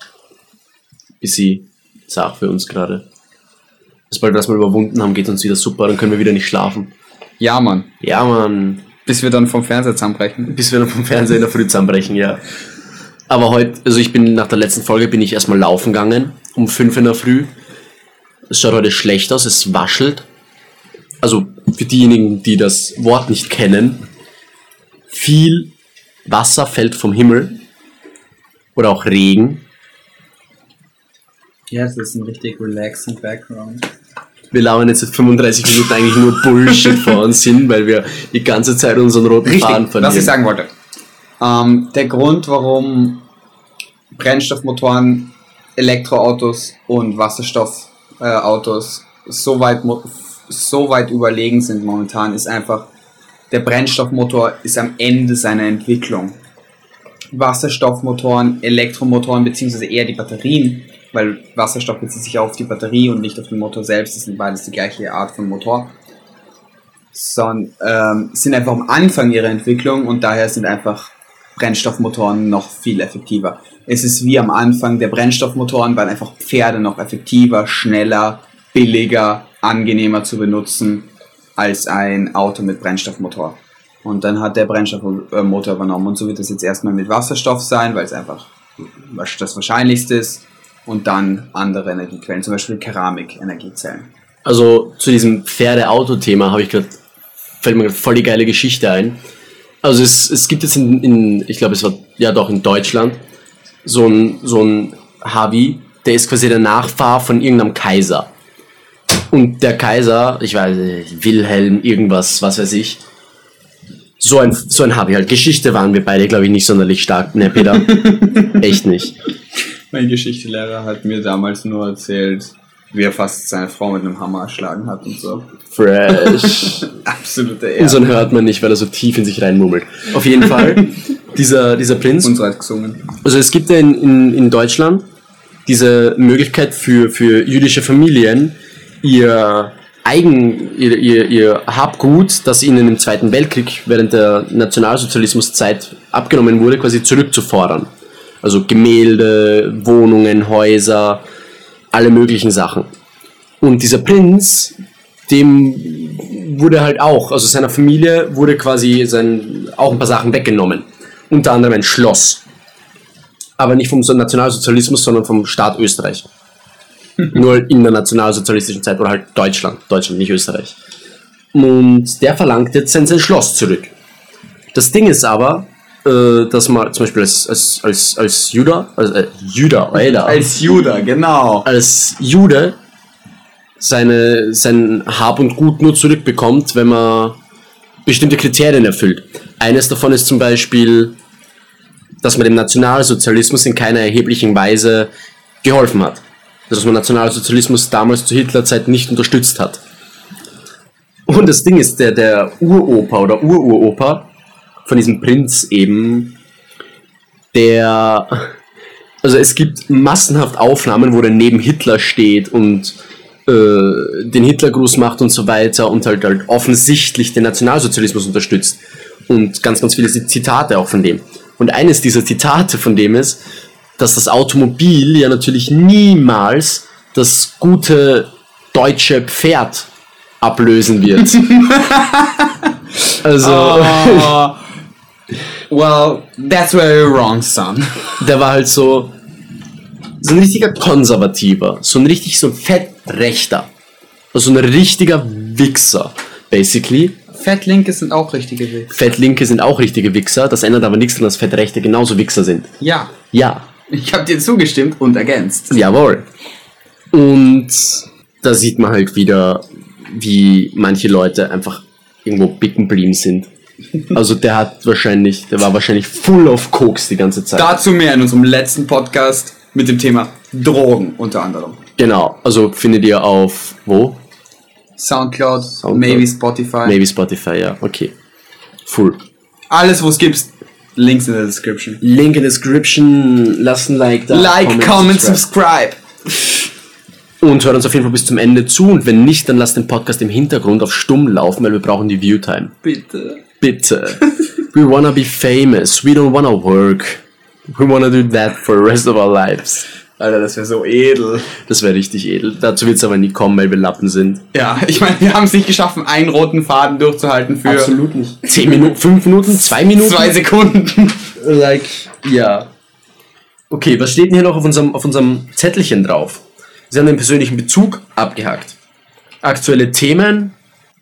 Busy Sache für uns gerade. Sobald wir das mal überwunden haben, geht uns wieder super, dann können wir wieder nicht schlafen. Ja, Mann. Ja, Mann. Bis wir dann vom Fernseher zusammenbrechen. Bis wir dann vom Fernseher in der Früh zusammenbrechen, ja. Aber heute, also ich bin nach der letzten Folge bin ich erstmal laufen gegangen, um 5 in der Früh. Es schaut heute schlecht aus, es waschelt. Also für diejenigen, die das Wort nicht kennen, viel Wasser fällt vom Himmel. Oder auch Regen. Ja, das ist ein richtig relaxing Background. Wir lauern jetzt seit 35 Minuten eigentlich nur Bullshit vor uns hin, weil wir die ganze Zeit unseren roten Faden verlieren. was ich sagen wollte. Ähm, der Grund, warum Brennstoffmotoren, Elektroautos und Wasserstoffautos so, weit, so weit überlegen sind momentan, ist einfach, der Brennstoffmotor ist am Ende seiner Entwicklung. Wasserstoffmotoren, Elektromotoren, beziehungsweise eher die Batterien, weil Wasserstoff bezieht sich auf die Batterie und nicht auf den Motor selbst, das sind beides die gleiche Art von Motor sondern ähm, sind einfach am Anfang ihrer Entwicklung und daher sind einfach Brennstoffmotoren noch viel effektiver. Es ist wie am Anfang der Brennstoffmotoren, weil einfach Pferde noch effektiver, schneller, billiger, angenehmer zu benutzen als ein Auto mit Brennstoffmotor. Und dann hat der Brennstoffmotor übernommen und so wird es jetzt erstmal mit Wasserstoff sein, weil es einfach das Wahrscheinlichste ist und dann andere Energiequellen, zum Beispiel Keramik-Energiezellen. Also zu diesem Pferde-Auto-Thema habe ich gerade, fällt mir voll die geile Geschichte ein. Also es, es gibt jetzt in, in, ich glaube es war ja doch in Deutschland, so ein, so ein Havi, der ist quasi der Nachfahr von irgendeinem Kaiser. Und der Kaiser, ich weiß nicht, Wilhelm, irgendwas, was weiß ich, so ein, so ein Havi halt. Geschichte waren wir beide, glaube ich, nicht sonderlich stark, ne Peter? [laughs] Echt nicht. Mein Geschichtslehrer hat mir damals nur erzählt, wie er fast seine Frau mit einem Hammer erschlagen hat und so. Fresh. [laughs] Absolute Und Ehre. so hört man nicht, weil er so tief in sich reinmurmelt. Auf jeden Fall, [laughs] dieser, dieser Prinz. Unsere hat gesungen. Also es gibt ja in, in, in Deutschland diese Möglichkeit für, für jüdische Familien, ihr Eigen, ihr, ihr, ihr Habgut, das ihnen im Zweiten Weltkrieg während der Nationalsozialismuszeit abgenommen wurde, quasi zurückzufordern. Also Gemälde, Wohnungen, Häuser, alle möglichen Sachen. Und dieser Prinz, dem wurde halt auch, also seiner Familie wurde quasi sein, auch ein paar Sachen weggenommen. Unter anderem ein Schloss aber nicht vom so- Nationalsozialismus, sondern vom Staat Österreich. Nur in der nationalsozialistischen Zeit oder halt Deutschland. Deutschland, nicht Österreich. Und der verlangt jetzt sein, sein Schloss zurück. Das Ding ist aber, äh, dass man zum Beispiel als, als, als, als Juda, als, äh, Juda, Alter, Als Judah, genau. als Jude seine, sein Hab und Gut nur zurückbekommt, wenn man bestimmte Kriterien erfüllt. Eines davon ist zum Beispiel, dass man dem Nationalsozialismus in keiner erheblichen Weise geholfen hat. Dass man Nationalsozialismus damals zur Hitlerzeit nicht unterstützt hat. Und das Ding ist, der, der Uropa oder Ururopa von diesem Prinz eben, der also es gibt massenhaft Aufnahmen, wo der neben Hitler steht und äh, den Hitlergruß macht und so weiter und halt, halt offensichtlich den Nationalsozialismus unterstützt. Und ganz, ganz viele Zitate auch von dem. Und eines dieser Zitate von dem ist, dass das Automobil ja natürlich niemals das gute deutsche Pferd ablösen wird. [laughs] also, Oh, well, that's where you're wrong, son. der war halt so, so ein richtiger Konservativer, so ein richtig so ein Fettrechter. Also ein richtiger Wichser, basically. Fettlinke sind auch richtige Weg. Fettlinke sind auch richtige Wichser, das ändert aber nichts daran, dass Fettrechte genauso Wichser sind. Ja, Ja, ich habe dir zugestimmt und ergänzt. jawohl. Und da sieht man halt wieder, wie manche Leute einfach irgendwo bicken blieben sind. Also der hat wahrscheinlich, der war wahrscheinlich full of Koks die ganze Zeit. Dazu mehr in unserem letzten Podcast mit dem Thema Drogen unter anderem. Genau, also findet ihr auf wo? Soundcloud, Soundcloud. maybe Spotify. Maybe Spotify, ja, okay. Full. Alles, wo es gibt, Links in der Description. Link in Description, lasst ein Like da. Like, comment, subscribe. Und hört uns auf jeden Fall bis zum Ende zu. Und wenn nicht, dann lasst den Podcast im Hintergrund auf stumm laufen, weil wir brauchen die Viewtime. Bitte. Bitte. We wanna be famous. We don't wanna work. We wanna do that for the rest of our lives. Alter, das wäre so edel. Das wäre richtig edel. Dazu wird es aber nie kommen, weil wir Lappen sind. Ja, [laughs] ich meine, wir haben es nicht geschafft, einen roten Faden durchzuhalten für nicht. Zehn Minuten, fünf Minuten, zwei Minuten? zwei Sekunden. [laughs] Like, ja. Okay, was steht denn hier noch auf unserem, auf unserem Zettelchen drauf? Sie haben den persönlichen Bezug abgehakt. Aktuelle Themen.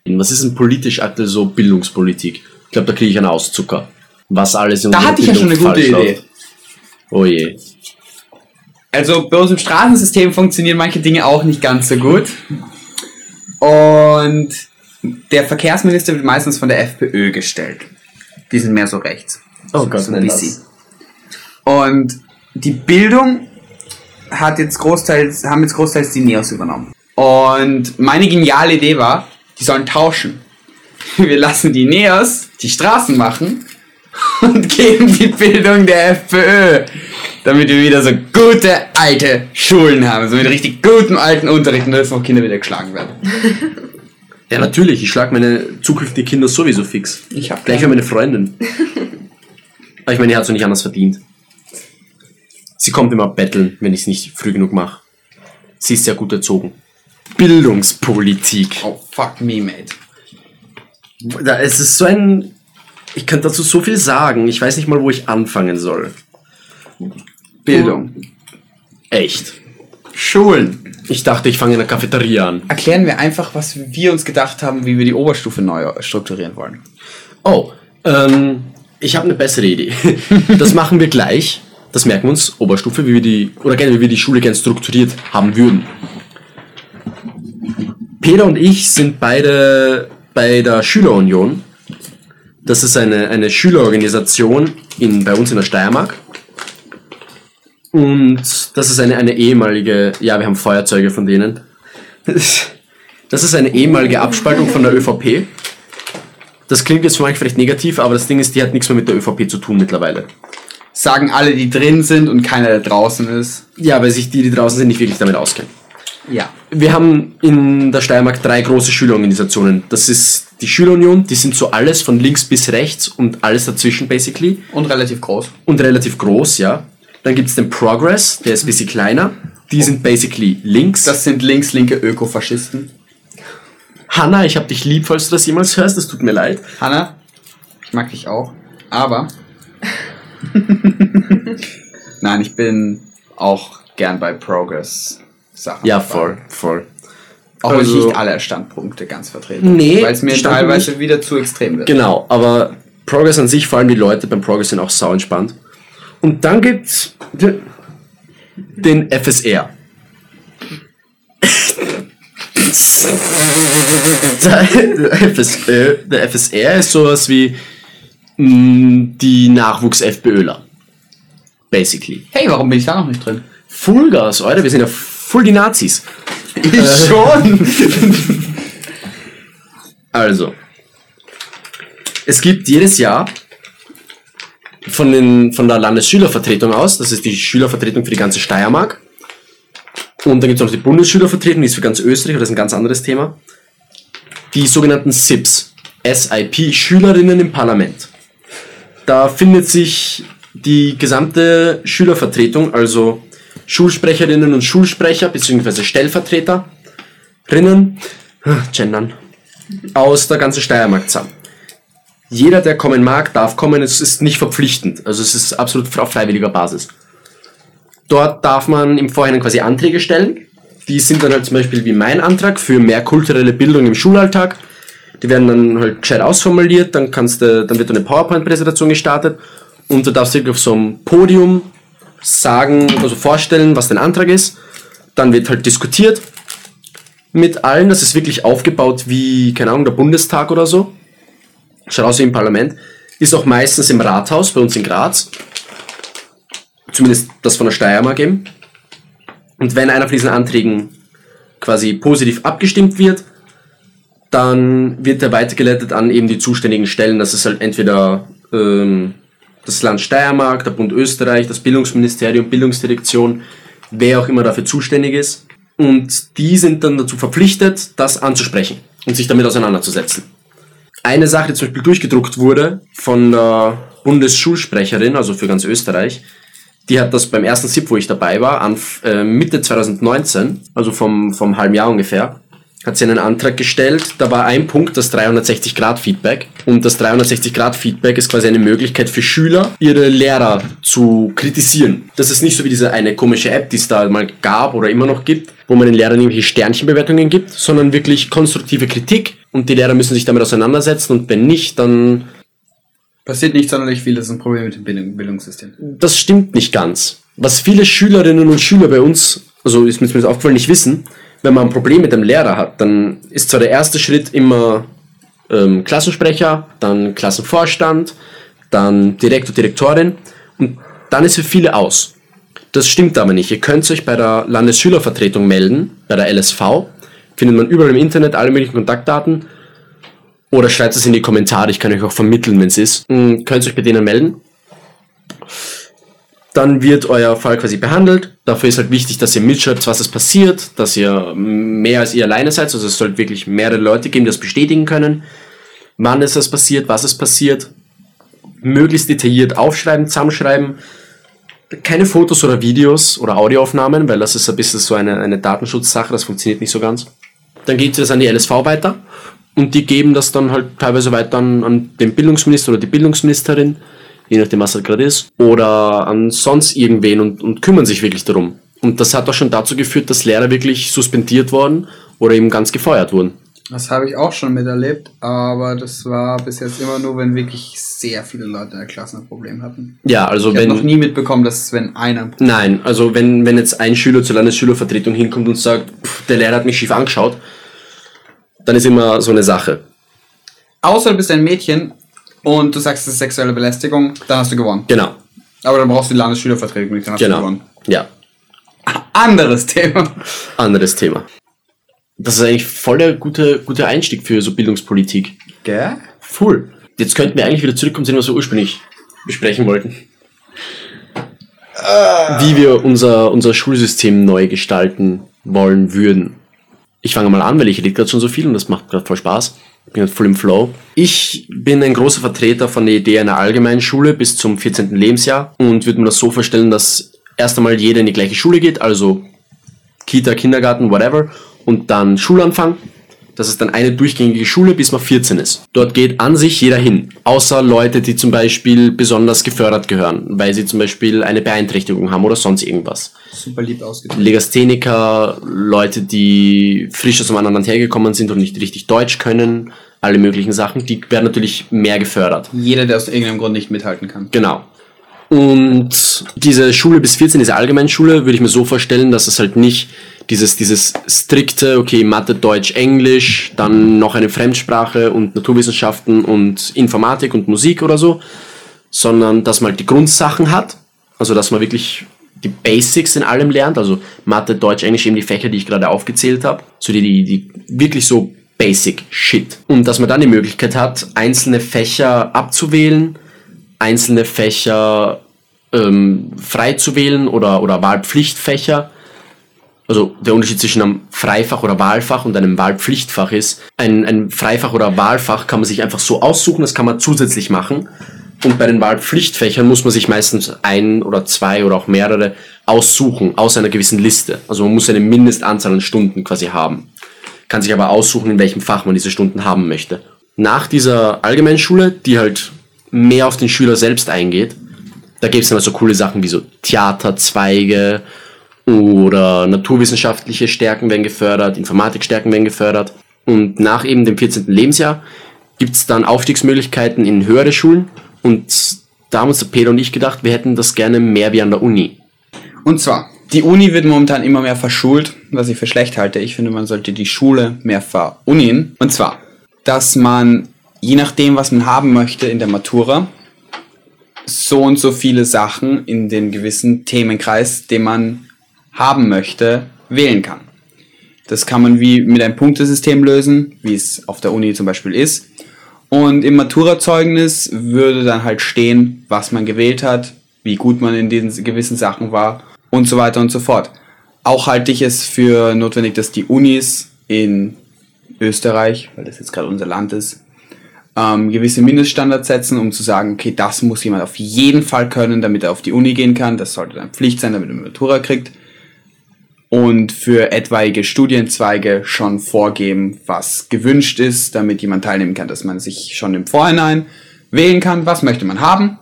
Was ist denn politisch aktuell so Bildungspolitik? Ich glaube, da kriege ich einen Auszucker. Was alles in Da unserer hatte ich ja schon eine gute Idee. läuft. Oh je. Also bei uns im Straßensystem funktionieren manche Dinge auch nicht ganz so gut. Und der Verkehrsminister wird meistens von der FPÖ gestellt. Die sind mehr so rechts. Oh Gott, so nenn bisschen. Und die Bildung hat jetzt großteils, haben jetzt großteils die Neos übernommen. Und meine geniale Idee war, die sollen tauschen. [laughs] Wir lassen die Neos die Straßen machen und [laughs] geben die Bildung der FPÖ. Damit wir wieder so gute alte Schulen haben. So mit richtig gutem alten Unterricht und dass noch Kinder wieder geschlagen werden. [laughs] Ja, natürlich. Ich schlage meine zukünftigen Kinder sowieso fix. Ich hab Gleich wie meine Freundin. Aber ich meine, die hat so nicht anders verdient. Sie kommt immer betteln, wenn ich es nicht früh genug mache. Sie ist sehr gut erzogen. Bildungspolitik. Oh, fuck me, mate. Es ist so ein. Ich kann dazu so viel sagen. Ich weiß nicht mal, wo ich anfangen soll. Bildung. Echt. Schulen. Ich dachte, ich fange in der Cafeteria an. Erklären wir einfach, was wir uns gedacht haben, wie wir die Oberstufe neu strukturieren wollen. Oh, ähm, ich habe eine bessere Idee. [laughs] Das machen wir gleich. Das merken wir uns, Oberstufe, wie wir die, oder generell, wie wir die Schule gern strukturiert haben würden. Peter und ich sind beide bei der Schülerunion. Das ist eine, eine Schülerorganisation in, bei uns in der Steiermark. Und das ist eine, eine ehemalige, ja, wir haben Feuerzeuge von denen. Das ist eine ehemalige Abspaltung von der ÖVP. Das klingt jetzt für euch vielleicht negativ, aber das Ding ist, die hat nichts mehr mit der ÖVP zu tun mittlerweile. Sagen alle, die drin sind und keiner, der draußen ist. Ja, weil sich die, die draußen sind, nicht wirklich damit auskennen. Ja. Wir haben in der Steiermark drei große Schülerorganisationen. Das ist die Schülerunion, die sind so alles von links bis rechts und alles dazwischen basically. Und relativ groß. Und relativ groß, ja. Dann gibt es den Progress, der ist ein bisschen kleiner. Die sind basically links. Das sind links-linke Ökofaschisten. Hanna, ich hab dich lieb, falls du das jemals hörst, das tut mir leid. Hanna, ich mag dich auch. Aber. [laughs] Nein, ich bin auch gern bei Progress-Sachen. Ja, dabei. voll, voll. Auch wenn ich Also- nicht alle Standpunkte ganz vertreten. Nee, Weil es mir teilweise nicht. wieder zu extrem wird. Genau, aber Progress an sich, vor allem die Leute beim Progress sind auch sau entspannt. Und dann gibt's de- den FSR. [laughs] der, FSR ist sowas wie mh, die Nachwuchs-FPÖler. Basically. Hey, warum bin ich da noch nicht drin? Fullgas, Alter, wir sind ja voll die Nazis. Ich schon! [laughs] Also, es gibt jedes Jahr von, den, von der Landesschülervertretung aus, das ist die Schülervertretung für die ganze Steiermark, und dann gibt es noch die Bundesschülervertretung, die ist für ganz Österreich, aber das ist ein ganz anderes Thema, die sogenannten SIPs, SIP, Schülerinnen im Parlament. Da findet sich die gesamte Schülervertretung, also Schulsprecherinnen und Schulsprecher, beziehungsweise Stellvertreterinnen, gendern, aus der ganzen Steiermark zusammen. Jeder, der kommen mag, darf kommen. Es ist nicht verpflichtend. Also es ist absolut auf freiwilliger Basis. Dort darf man im Vorhinein quasi Anträge stellen. Die sind dann halt zum Beispiel wie mein Antrag für mehr kulturelle Bildung im Schulalltag. Die werden dann halt gescheit ausformuliert, dann kannst du, dann wird eine PowerPoint-Präsentation gestartet und du darfst wirklich auf so einem Podium sagen, also vorstellen, was dein Antrag ist. Dann wird halt diskutiert mit allen. Das ist wirklich aufgebaut wie, keine Ahnung, der Bundestag oder so. Schaut aus wie im Parlament. Ist auch meistens im Rathaus bei uns in Graz. Zumindest das von der Steiermark eben. Und wenn einer von diesen Anträgen quasi positiv abgestimmt wird, dann wird er weitergeleitet an eben die zuständigen Stellen. Das ist halt entweder ähm, das Land Steiermark, der Bund Österreich, das Bildungsministerium, Bildungsdirektion, wer auch immer dafür zuständig ist. Und die sind dann dazu verpflichtet, das anzusprechen und sich damit auseinanderzusetzen. Eine Sache, die zum Beispiel durchgedruckt wurde von der Bundesschulsprecherin, also für ganz Österreich, die hat das beim ersten SIP, wo ich dabei war, an äh, Mitte 2019, also vom, vom halben Jahr ungefähr, hat sie einen Antrag gestellt. Da war ein Punkt, das 360-Grad-Feedback. Und das 360-Grad-Feedback ist quasi eine Möglichkeit für Schüler, ihre Lehrer zu kritisieren. Das ist nicht so wie diese eine komische App, die es da mal gab oder immer noch gibt, wo man den Lehrern irgendwelche Sternchenbewertungen gibt, sondern wirklich konstruktive Kritik. Und die Lehrer müssen sich damit auseinandersetzen. Und wenn nicht, dann Passiert nicht sonderlich viel, das ist ein Problem mit dem Bildung Bildungssystem. das stimmt nicht ganz. Was viele Schülerinnen und Schüler bei uns, also ist mir zumindest aufgefallen, nicht wissen, wenn man ein Problem mit dem Lehrer hat, dann ist zwar der erste Schritt immer ähm, Klassensprecher, dann Klassenvorstand, dann Direktor, Direktorin und dann ist für viele aus. Das stimmt aber nicht. Ihr könnt euch bei der Landesschülervertretung melden, bei der LSV. Findet man überall im Internet alle möglichen Kontaktdaten. Oder schreibt es in die Kommentare, ich kann euch auch vermitteln, wenn es ist. Mm, Könnt ihr euch bei denen melden. Dann wird euer Fall quasi behandelt. Dafür ist halt wichtig, dass ihr mitschreibt, was es passiert, dass ihr mehr als ihr alleine seid. Also es sollte wirklich mehrere Leute geben, die das bestätigen können. Wann ist das passiert, was ist passiert. Möglichst detailliert aufschreiben, zusammenschreiben. Keine Fotos oder Videos oder Audioaufnahmen, weil das ist ein bisschen so eine, eine Datenschutzsache, das funktioniert nicht so ganz. Dann geht das an die LSV weiter und die geben das dann halt teilweise weiter an, an den Bildungsminister oder die Bildungsministerin, je nachdem was halt gerade ist, oder an sonst irgendwen und, und kümmern sich wirklich darum. Und das hat auch schon dazu geführt, dass Lehrer wirklich suspendiert wurden oder eben ganz gefeuert wurden. Das habe ich auch schon miterlebt, aber das war bis jetzt immer nur, wenn wirklich sehr viele Leute in der Klasse ein Problem hatten. Ja, also Ich habe wenn. noch nie mitbekommen, dass wenn einer. Nein, also wenn, wenn jetzt ein Schüler zur Landesschülervertretung hinkommt und sagt, "Pff, der Lehrer hat mich schief angeschaut, dann ist immer so eine Sache. Außer du bist ein Mädchen und du sagst, es ist sexuelle Belästigung, dann hast du gewonnen. Genau, Aber dann brauchst du die Landesschülervertretung nicht, dann hast du genau. gewonnen. Ja, [laughs] Anderes Thema. anderes Thema. Das ist eigentlich voll der gute, gute Einstieg für so Bildungspolitik. Gell? Full. Jetzt könnten wir eigentlich wieder zurückkommen zu dem, was wir ursprünglich besprechen wollten. Wie wir unser, unser Schulsystem neu gestalten wollen würden. Ich fange mal an, weil ich rede gerade schon so viel und das macht gerade voll Spaß. Ich bin gerade voll im Flow. Ich bin ein großer Vertreter von der Idee einer allgemeinen Schule bis zum 14. Lebensjahr und würde mir das so vorstellen, dass erst einmal jeder in die gleiche Schule geht, also Kita, Kindergarten, whatever, und dann Schulanfang. Das ist dann eine durchgängige Schule, bis man 14 ist. Dort geht an sich jeder hin. Außer Leute, die zum Beispiel besonders gefördert gehören, weil sie zum Beispiel eine Beeinträchtigung haben oder sonst irgendwas. Super lieb ausgedrückt. Legastheniker, Leute, die frisch aus einem anderen Land hergekommen sind und nicht richtig Deutsch können, alle möglichen Sachen, die werden natürlich mehr gefördert. Jeder, der aus irgendeinem Grund nicht mithalten kann. Genau. Und diese Schule bis 14, diese Allgemeinschule, würde ich mir so vorstellen, dass es halt nicht dieses, dieses strikte, okay, Mathe, Deutsch, Englisch, dann noch eine Fremdsprache und Naturwissenschaften und Informatik und Musik oder so, sondern dass man halt die Grundsachen hat, also dass man wirklich die Basics in allem lernt, also Mathe, Deutsch, Englisch, eben die Fächer, die ich gerade aufgezählt habe, so die, die, die wirklich so Basic Shit. Und dass man dann die Möglichkeit hat, einzelne Fächer abzuwählen, einzelne Fächer ähm, frei zu wählen oder, oder Wahlpflichtfächer. Also der Unterschied zwischen einem Freifach oder Wahlfach und einem Wahlpflichtfach ist, ein, ein Freifach oder Wahlfach kann man sich einfach so aussuchen, das kann man zusätzlich machen. Und bei den Wahlpflichtfächern muss man sich meistens ein oder zwei oder auch mehrere aussuchen aus einer gewissen Liste. Also man muss eine Mindestanzahl an Stunden quasi haben. Kann sich aber aussuchen, in welchem Fach man diese Stunden haben möchte. Nach dieser Allgemeinschule, die halt mehr auf den Schüler selbst eingeht, da gibt es dann so coole Sachen wie so Theaterzweige oder naturwissenschaftliche Stärken werden gefördert, Informatikstärken werden gefördert. Und nach eben dem 14. Lebensjahr gibt es dann Aufstiegsmöglichkeiten in höhere Schulen. Und da haben uns der Peter und ich gedacht, wir hätten das gerne mehr wie an der Uni. Und zwar, die Uni wird momentan immer mehr verschult, was ich für schlecht halte. Ich finde, man sollte die Schule mehr verunien. Und zwar, dass man, je nachdem, was man haben möchte in der Matura, so und so viele Sachen in den gewissen Themenkreis, den man haben möchte, wählen kann. Das kann man wie mit einem Punktesystem lösen, wie es auf der Uni zum Beispiel ist. Und im Maturazeugnis würde dann halt stehen, was man gewählt hat, wie gut man in diesen gewissen Sachen war und so weiter und so fort. auch halte ich es für notwendig, dass die Unis in Österreich, weil das jetzt gerade unser Land ist, ähm, gewisse Mindeststandards setzen, um zu sagen, okay, das muss jemand auf jeden Fall können, damit er auf die Uni gehen kann. Das sollte dann Pflicht sein, damit er eine Matura kriegt. Und für etwaige Studienzweige schon vorgeben, was gewünscht ist, damit jemand teilnehmen kann, dass man sich schon im Vorhinein wählen kann, was möchte man haben.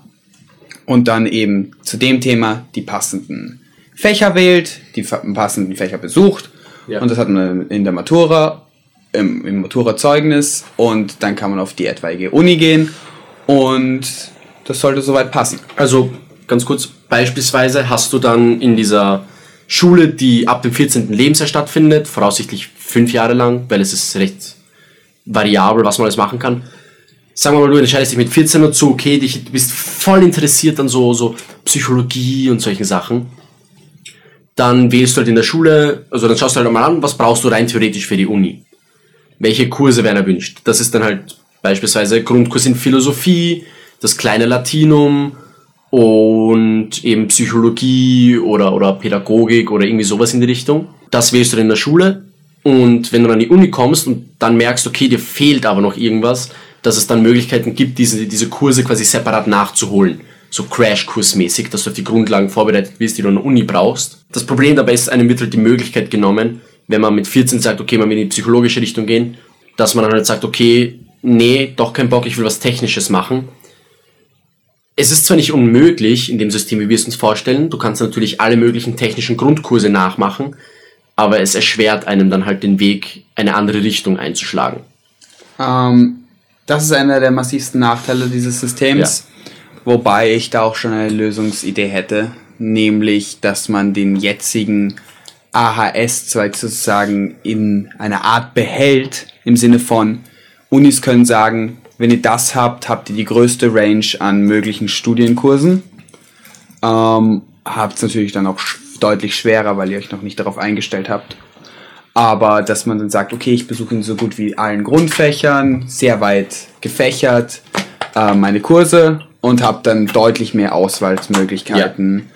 Und dann eben zu dem Thema die passenden Fächer wählt, die passenden Fächer besucht. Ja. Und das hat man in der Matura im, im Matura-Zeugnis und dann kann man auf die etwaige Uni gehen und das sollte soweit passen. Also ganz kurz, beispielsweise hast du dann in dieser Schule, die ab dem 14. Lebensjahr stattfindet, voraussichtlich fünf Jahre lang, weil es ist recht variabel, was man alles machen kann. Sagen wir mal, du entscheidest dich mit 14 dazu, okay, dich, du bist voll interessiert an so, so Psychologie und solchen Sachen. Dann wählst du halt in der Schule, also dann schaust du halt mal an, was brauchst du rein theoretisch für die Uni welche Kurse werden erwünscht. Das ist dann halt beispielsweise Grundkurs in Philosophie, das kleine Latinum und eben Psychologie oder, oder Pädagogik oder irgendwie sowas in die Richtung. Das wählst du dann in der Schule und wenn du an die Uni kommst und dann merkst, okay, dir fehlt aber noch irgendwas, dass es dann Möglichkeiten gibt, diese, diese Kurse quasi separat nachzuholen. So Crash-Kursmäßig, dass du auf die Grundlagen vorbereitet bist, die du an der Uni brauchst. Das Problem dabei ist, einem wird halt die Möglichkeit genommen, wenn man mit 14 sagt, okay, man will in die psychologische Richtung gehen, dass man dann halt sagt, okay, nee, doch kein Bock, ich will was Technisches machen. Es ist zwar nicht unmöglich in dem System, wie wir es uns vorstellen, du kannst natürlich alle möglichen technischen Grundkurse nachmachen, aber es erschwert einem dann halt den Weg, eine andere Richtung einzuschlagen. Ähm, das ist einer der massivsten Nachteile dieses Systems, ja. wobei ich da auch schon eine Lösungsidee hätte, nämlich, dass man den jetzigen AHS-Zweig sozusagen in einer Art behält, im Sinne von Unis können sagen, wenn ihr das habt, habt ihr die größte Range an möglichen Studienkursen. Ähm, habt es natürlich dann auch sch deutlich schwerer, weil ihr euch noch nicht darauf eingestellt habt. Aber dass man dann sagt, okay, ich besuche in so gut wie allen Grundfächern, sehr weit gefächert, äh, meine Kurse und habe dann deutlich mehr Auswahlmöglichkeiten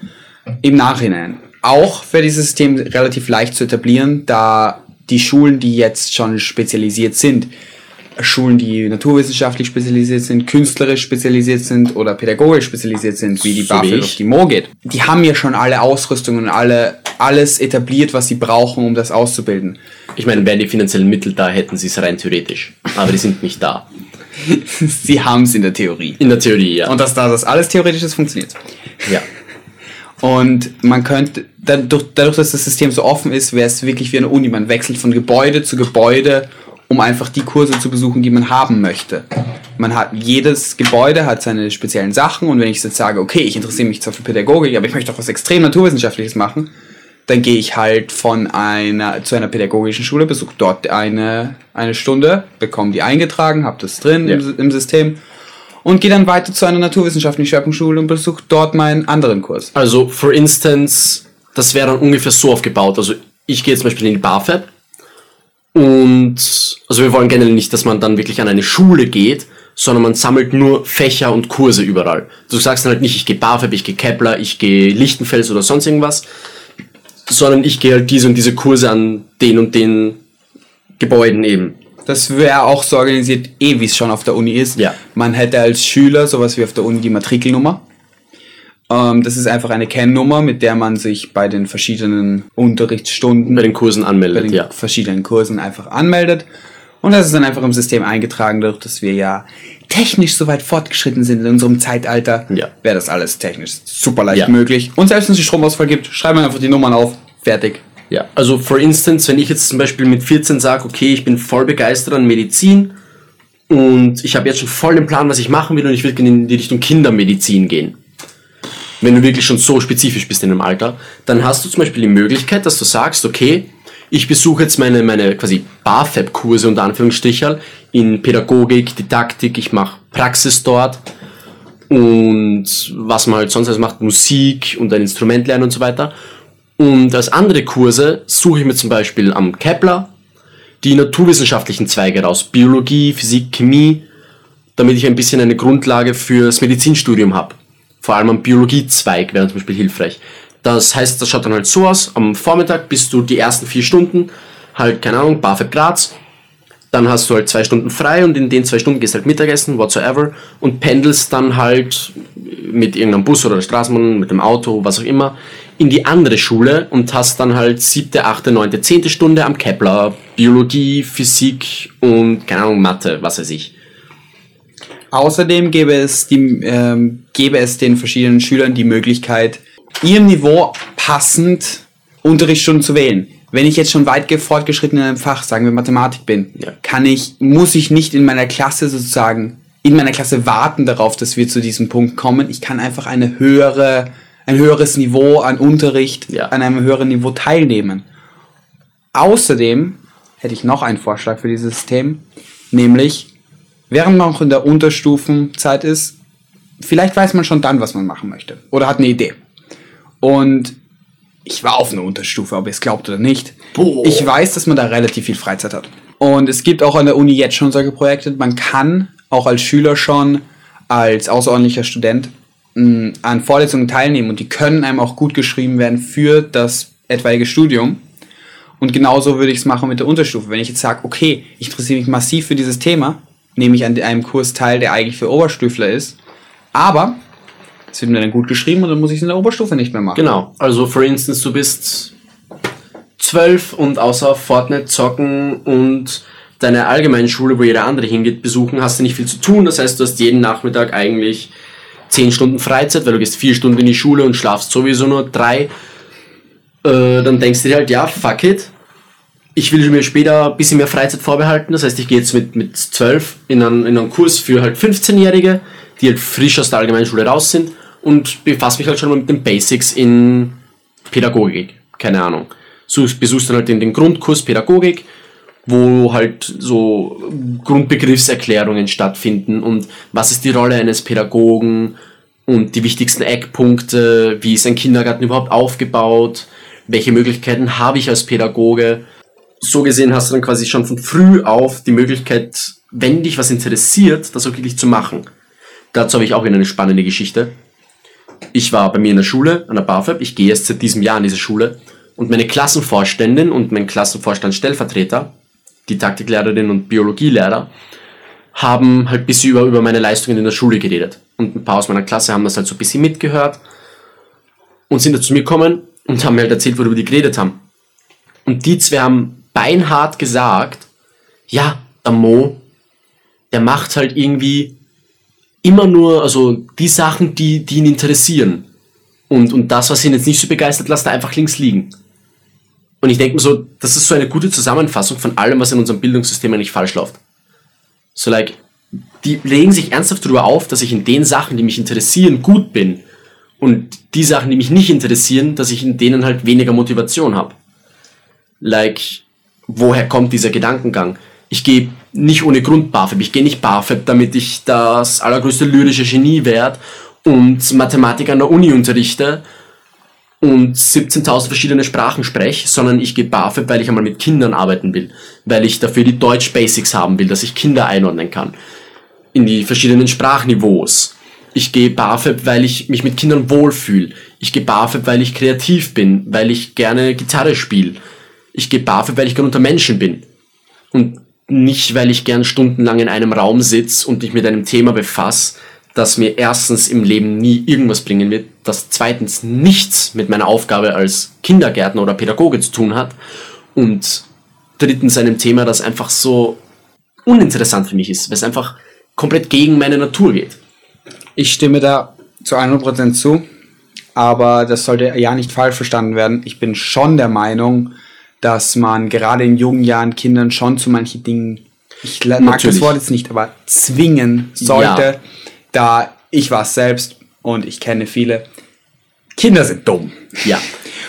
ja. im Nachhinein auch wäre dieses System relativ leicht zu etablieren, da die Schulen, die jetzt schon spezialisiert sind, Schulen, die naturwissenschaftlich spezialisiert sind, künstlerisch spezialisiert sind oder pädagogisch spezialisiert sind, wie die so BAföG auf die MOGIT, die haben ja schon alle Ausrüstungen und alle, alles etabliert, was sie brauchen, um das auszubilden. Ich meine, wären die finanziellen Mittel da, hätten sie es rein theoretisch. Aber die sind nicht da. [laughs] sie haben es in der Theorie. In der Theorie, ja. Und dass da das alles theoretisch ist, funktioniert. Ja. Und man könnte, dadurch, dadurch dass das System so offen ist, wäre es wirklich wie eine Uni. Man wechselt von Gebäude zu Gebäude, um einfach die Kurse zu besuchen, die man haben möchte. Man hat, jedes Gebäude hat seine speziellen Sachen und wenn ich jetzt sage, okay, ich interessiere mich zwar für Pädagogik, aber ich möchte auch was extrem Naturwissenschaftliches machen, dann gehe ich halt von einer zu einer pädagogischen Schule, besuche dort eine, eine Stunde, bekomme die eingetragen, habe das drin ja. im, im System und gehe dann weiter zu einer naturwissenschaftlichen Schwerpunktschule und besuche dort meinen anderen Kurs. Also, for instance, das wäre dann ungefähr so aufgebaut. Also, ich gehe zum Beispiel in die BAföG und also wir wollen generell nicht, dass man dann wirklich an eine Schule geht, sondern man sammelt nur Fächer und Kurse überall. Du sagst dann halt nicht, ich gehe BAföG, ich gehe Kepler, ich gehe Lichtenfels oder sonst irgendwas, sondern ich gehe halt diese und diese Kurse an den und den Gebäuden eben. Das wäre auch so organisiert, eh wie es schon auf der Uni ist. Ja. Man hätte als Schüler sowas wie auf der Uni die Matrikelnummer. Ähm, das ist einfach eine Kennnummer, mit der man sich bei den verschiedenen Unterrichtsstunden, bei den Kursen anmeldet, bei den ja. verschiedenen Kursen einfach anmeldet. Und das ist dann einfach im System eingetragen, dadurch, dass wir ja technisch so weit fortgeschritten sind in unserem Zeitalter, ja. wäre das alles technisch super leicht ja. möglich. Und selbst wenn es einen Stromausfall gibt, schreiben wir einfach die Nummern auf, fertig. Ja, also for instance, wenn ich jetzt zum Beispiel mit 14 sage, okay, ich bin voll begeistert an Medizin und ich habe jetzt schon voll den Plan, was ich machen will und ich will in die Richtung Kindermedizin gehen. Wenn du wirklich schon so spezifisch bist in dem Alter, dann hast du zum Beispiel die Möglichkeit, dass du sagst, okay, ich besuche jetzt meine, meine quasi BAföB-Kurse unter Anführungsstrichen in Pädagogik, Didaktik, ich mache Praxis dort und was man halt sonst alles macht, Musik und ein Instrument lernen und so weiter. Und als andere Kurse suche ich mir zum Beispiel am Kepler die naturwissenschaftlichen Zweige raus. Biologie, Physik, Chemie, damit ich ein bisschen eine Grundlage fürs Medizinstudium habe. Vor allem am Biologiezweig wäre zum Beispiel hilfreich. Das heißt, das schaut dann halt so aus. Am Vormittag bist du die ersten vier Stunden halt, keine Ahnung, BAföG Graz. Dann hast du halt zwei Stunden frei und in den zwei Stunden gehst halt Mittagessen, whatsoever, und pendelst dann halt mit irgendeinem Bus oder der Straßenbahn, mit dem Auto, was auch immer, in die andere Schule und hast dann halt siebte, achte, neunte, zehnte Stunde am Kepler, Biologie, Physik und, keine Ahnung, Mathe, was weiß ich. Außerdem gäbe es, die, ähm, gäbe es den verschiedenen Schülern die Möglichkeit, ihrem Niveau passend Unterrichtsstunden zu wählen. Wenn ich jetzt schon weit ge- fortgeschritten in einem Fach, sagen wir Mathematik bin, Ja. kann ich, muss ich nicht in meiner Klasse sozusagen, in meiner Klasse warten darauf, dass wir zu diesem Punkt kommen. Ich kann einfach eine höhere, ein höheres Niveau an Unterricht, Ja. an einem höheren Niveau teilnehmen. Außerdem hätte ich noch einen Vorschlag für dieses System, nämlich während man noch in der Unterstufenzeit ist, vielleicht weiß man schon dann, was man machen möchte oder hat eine Idee. Und ich war auf einer Unterstufe, ob ihr es glaubt oder nicht. Boah. Ich weiß, dass man da relativ viel Freizeit hat. Und es gibt auch an der Uni jetzt schon solche Projekte. Man kann auch als Schüler schon, als außerordentlicher Student, mh, an Vorlesungen teilnehmen und die können einem auch gut geschrieben werden für das etwaige Studium. Und genauso würde ich es machen mit der Unterstufe. Wenn ich jetzt sage, okay, ich interessiere mich massiv für dieses Thema, nehme ich an einem Kurs teil, der eigentlich für Oberstüfler ist, aber es wird mir dann gut geschrieben und dann muss ich es in der Oberstufe nicht mehr machen. Genau, also for instance, du bist zwölf und außer Fortnite zocken und deine allgemeine Schule, wo jeder andere hingeht, besuchen, hast du nicht viel zu tun. Das heißt, du hast jeden Nachmittag eigentlich zehn Stunden Freizeit, weil du gehst vier Stunden in die Schule und schlafst sowieso nur drei. Äh, dann denkst du dir halt, ja, fuck it. Ich will mir später ein bisschen mehr Freizeit vorbehalten. Das heißt, ich gehe jetzt mit, mit 12 in einen, in einen Kurs für halt 15-Jährige, die halt frisch aus der allgemeinen Schule raus sind und befasse mich halt schon mal mit den Basics in Pädagogik. Keine Ahnung. So besuchst dann halt den, den Grundkurs Pädagogik, wo halt so Grundbegriffserklärungen stattfinden und was ist die Rolle eines Pädagogen und die wichtigsten Eckpunkte, wie ist ein Kindergarten überhaupt aufgebaut, welche Möglichkeiten habe ich als Pädagoge. So gesehen hast du dann quasi schon von früh auf die Möglichkeit, wenn dich was interessiert, das auch wirklich zu machen. Dazu habe ich auch wieder eine spannende Geschichte. Ich war bei mir in der Schule, an der BAföG, ich gehe jetzt seit diesem Jahr in diese Schule und meine Klassenvorständin und mein Klassenvorstandsstellvertreter, die Taktiklehrerin und Biologielehrer, haben halt ein bisschen über, über meine Leistungen in der Schule geredet. Und ein paar aus meiner Klasse haben das halt so ein bisschen mitgehört und sind da zu mir gekommen und haben mir halt erzählt, worüber die geredet haben. Und die zwei haben beinhart gesagt, ja, der Mo, der macht halt irgendwie immer nur, also die Sachen, die, die ihn interessieren. Und, und das, was ihn jetzt nicht so begeistert, lasst er einfach links liegen. Und ich denke mir so, das ist so eine gute Zusammenfassung von allem, was in unserem Bildungssystem eigentlich falsch läuft. So, like, die legen sich ernsthaft darüber auf, dass ich in den Sachen, die mich interessieren, gut bin. Und die Sachen, die mich nicht interessieren, dass ich in denen halt weniger Motivation habe. Like, woher kommt dieser Gedankengang? Ich gehe nicht ohne Grund BAföG. Ich gehe nicht BAföG, damit ich das allergrößte lyrische Genie werde und Mathematik an der Uni unterrichte und 17.000 verschiedene Sprachen spreche, sondern ich gehe BAföG, weil ich einmal mit Kindern arbeiten will, weil ich dafür die Deutsch-Basics haben will, dass ich Kinder einordnen kann in die verschiedenen Sprachniveaus. Ich gehe BAföG, weil ich mich mit Kindern wohlfühle. Ich gehe BAföG, weil ich kreativ bin, weil ich gerne Gitarre spiele. Ich gehe BAföG, weil ich gern unter Menschen bin. Und nicht, weil ich gern stundenlang in einem Raum sitze und mich mit einem Thema befasse, das mir erstens im Leben nie irgendwas bringen wird, das zweitens nichts mit meiner Aufgabe als Kindergärtner oder Pädagoge zu tun hat und drittens einem Thema, das einfach so uninteressant für mich ist, weil es einfach komplett gegen meine Natur geht. Ich stimme da zu 100% zu, aber das sollte ja nicht falsch verstanden werden. Ich bin schon der Meinung, dass man gerade in jungen Jahren Kindern schon zu manchen Dingen, ich mag Natürlich. das Wort jetzt nicht, aber zwingen sollte, Ja. Da ich war es selbst und ich kenne viele. Kinder sind dumm. Ja,